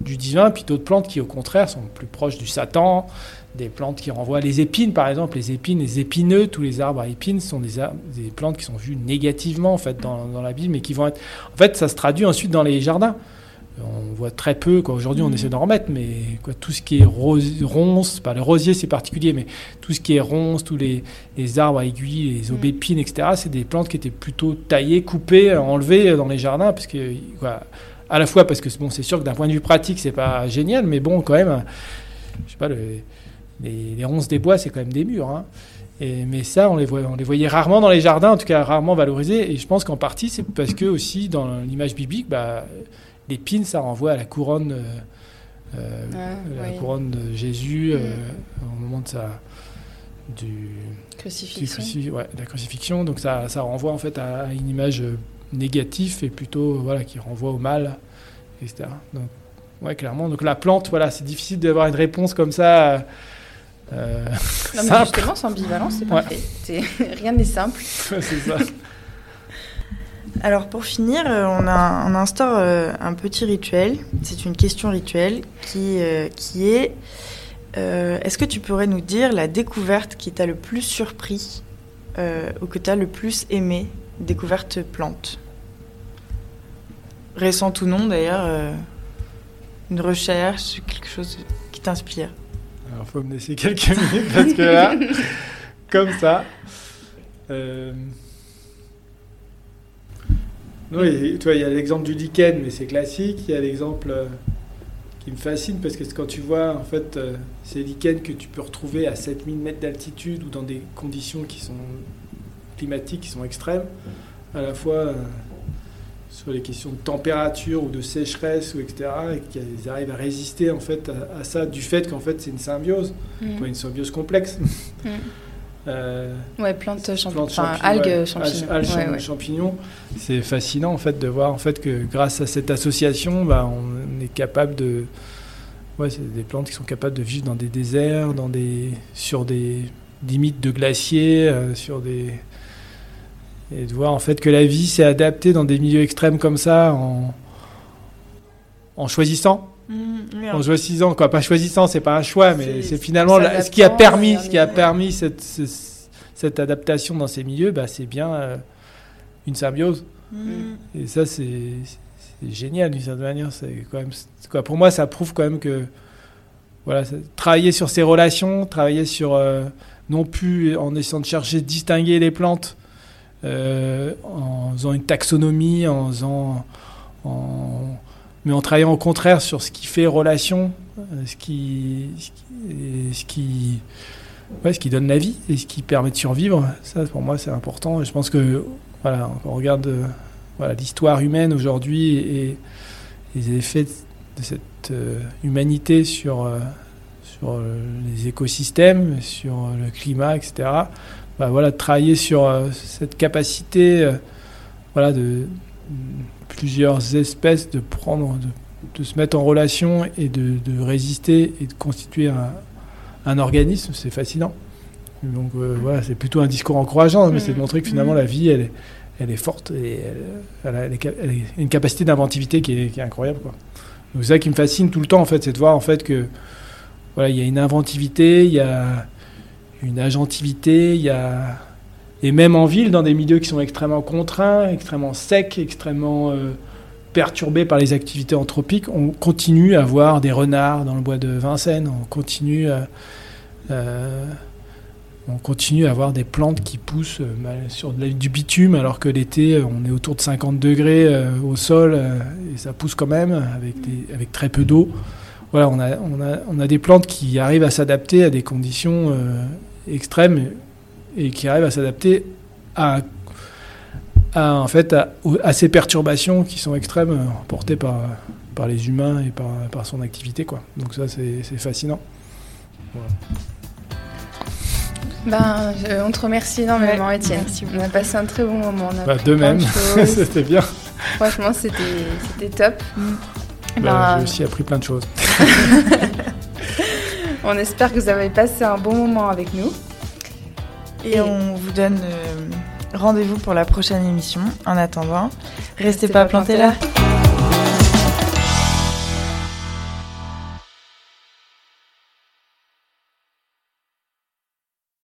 du divin, puis d'autres plantes qui, au contraire, sont plus proches du Satan. Des plantes qui renvoient les épines, par exemple, les épines, les épineux, tous les arbres à épines sont des, des plantes qui sont vues négativement en fait dans, dans la Bible, mais qui vont être en fait, ça se traduit ensuite dans les jardins. On voit très peu, quoi. Aujourd'hui, on Mhm. essaie d'en remettre, mais quoi, tout ce qui est rose, ronce, pas le rosier, c'est particulier, mais tout ce qui est ronce, tous les, les arbres à aiguilles, les aubépines, etc., c'est des plantes qui étaient plutôt taillées, coupées, enlevées dans les jardins, parce que, quoi, à la fois parce que bon, c'est sûr que d'un point de vue pratique, c'est pas génial, mais bon, quand même, je sais pas, le- les, les ronces des bois, c'est quand même des murs. hein. Et, mais ça, on les, voit, on les voyait rarement dans les jardins, en tout cas rarement valorisés. Et je pense qu'en partie, c'est parce que aussi dans l'image biblique, bah, l'épine, ça renvoie à la couronne, euh, euh, Ah, la oui. couronne de Jésus euh, Mm. au moment de sa du, du Crucifixion. cruci- ouais, de la crucifixion. Donc ça, ça renvoie en fait à, à une image euh, négative et plutôt voilà qui renvoie au mal, etc. Donc ouais, clairement. Donc la plante, voilà, c'est difficile d'avoir une réponse comme ça. euh, Non, mais simple. justement, c'est ambivalent, c'est parfait. <laughs> Rien n'est simple. <laughs> c'est ça. Alors pour finir, euh, on, instaure euh, un petit rituel. C'est une question rituelle qui, euh, qui est est-ce que tu pourrais nous dire la découverte qui t'a le plus surpris ou que tu as le plus aimé, découverte plante? Récente ou non d'ailleurs, une recherche, quelque chose qui t'inspire? Alors, faut me laisser quelques <laughs> minutes parce que là, comme ça. Non, et- tu vois, il y a l'exemple du lichen, mais c'est classique. Il y a l'exemple euh, qui me fascine parce que quand tu vois, en fait, euh, ces lichens que tu peux retrouver à 7000 mètres d'altitude ou dans des conditions qui sont climatiques qui sont extrêmes, à la fois euh, sur les questions de température ou de sécheresse ou etc. et qu'ils arrivent à résister en fait à, à ça du fait qu'en fait c'est une symbiose, Mm. une symbiose complexe. Mm. <laughs> Euh, Ouais, plantes, champ... plantes, enfin, champi- algues, ouais, champignons. algues, ouais. champignons. C'est fascinant en fait de voir en fait que grâce à cette association, bah, on est capable de, ouais, c'est des plantes qui sont capables de vivre dans des déserts, dans des, sur des limites de glaciers, euh, sur des et de voir en fait que la vie s'est adaptée dans des milieux extrêmes comme ça en en choisissant en choisissant quoi. Pas choisissant c'est pas un choix mais C'est- finalement la- ce qui a permis ce qui a permis cette, ce- cette adaptation dans ces milieux bah, c'est bien euh, une symbiose. Mm. et ça c'est génial d'une certaine manière. C'est quand même c'est quoi pour moi ça prouve quand même que voilà travailler sur ces relations travailler sur euh, non plus en essayant de chercher de distinguer les plantes, en faisant une taxonomie, en faisant, mais en travaillant au contraire sur ce qui fait relation, ce qui, ce qui, ce qui donne la vie et ce qui permet de survivre. Ça, pour moi, c'est important. Je pense que, voilà, on regarde voilà, l'histoire humaine aujourd'hui et, les effets de cette humanité sur sur les écosystèmes, sur le climat, etc. Bah, voilà, travailler sur euh, cette capacité euh, voilà, de, plusieurs espèces de prendre, de, se mettre en relation et de, résister et de constituer un, organisme, c'est fascinant. Donc euh, voilà, c'est plutôt un discours encourageant, mais c'est de montrer que finalement la vie, elle est, elle est forte et elle, a, une capacité d'inventivité qui est, incroyable. Quoi. Donc c'est ça qui me fascine tout le temps, en fait, c'est de voir en fait que voilà, il y a une inventivité, il y a une agentivité, il y a et même en ville, dans des milieux qui sont extrêmement contraints, extrêmement secs, extrêmement euh, perturbés par les activités anthropiques, on continue à voir des renards dans le bois de Vincennes, on continue à, euh, on continue à avoir des plantes qui poussent euh, sur du bitume, alors que l'été, on est autour de 50 degrés au sol, et ça pousse quand même, avec, très peu d'eau. Voilà, on a, des plantes qui arrivent à s'adapter à des conditions extrêmes et qui arrivent à s'adapter à, en fait, à, ces perturbations qui sont extrêmes euh, portées par, par les humains et par, par son activité. Quoi. Donc ça, c'est fascinant. Ben, on te remercie énormément, Étienne. On a passé un très bon moment. Bah, de même, <laughs> c'était bien. Franchement, c'était top. Mm. Bah, ben, J'ai aussi appris plein de choses. <laughs> on espère que vous avez passé un bon moment avec nous. Et, on vous donne euh, rendez-vous pour la prochaine émission. En attendant, restez, pas, plantés là.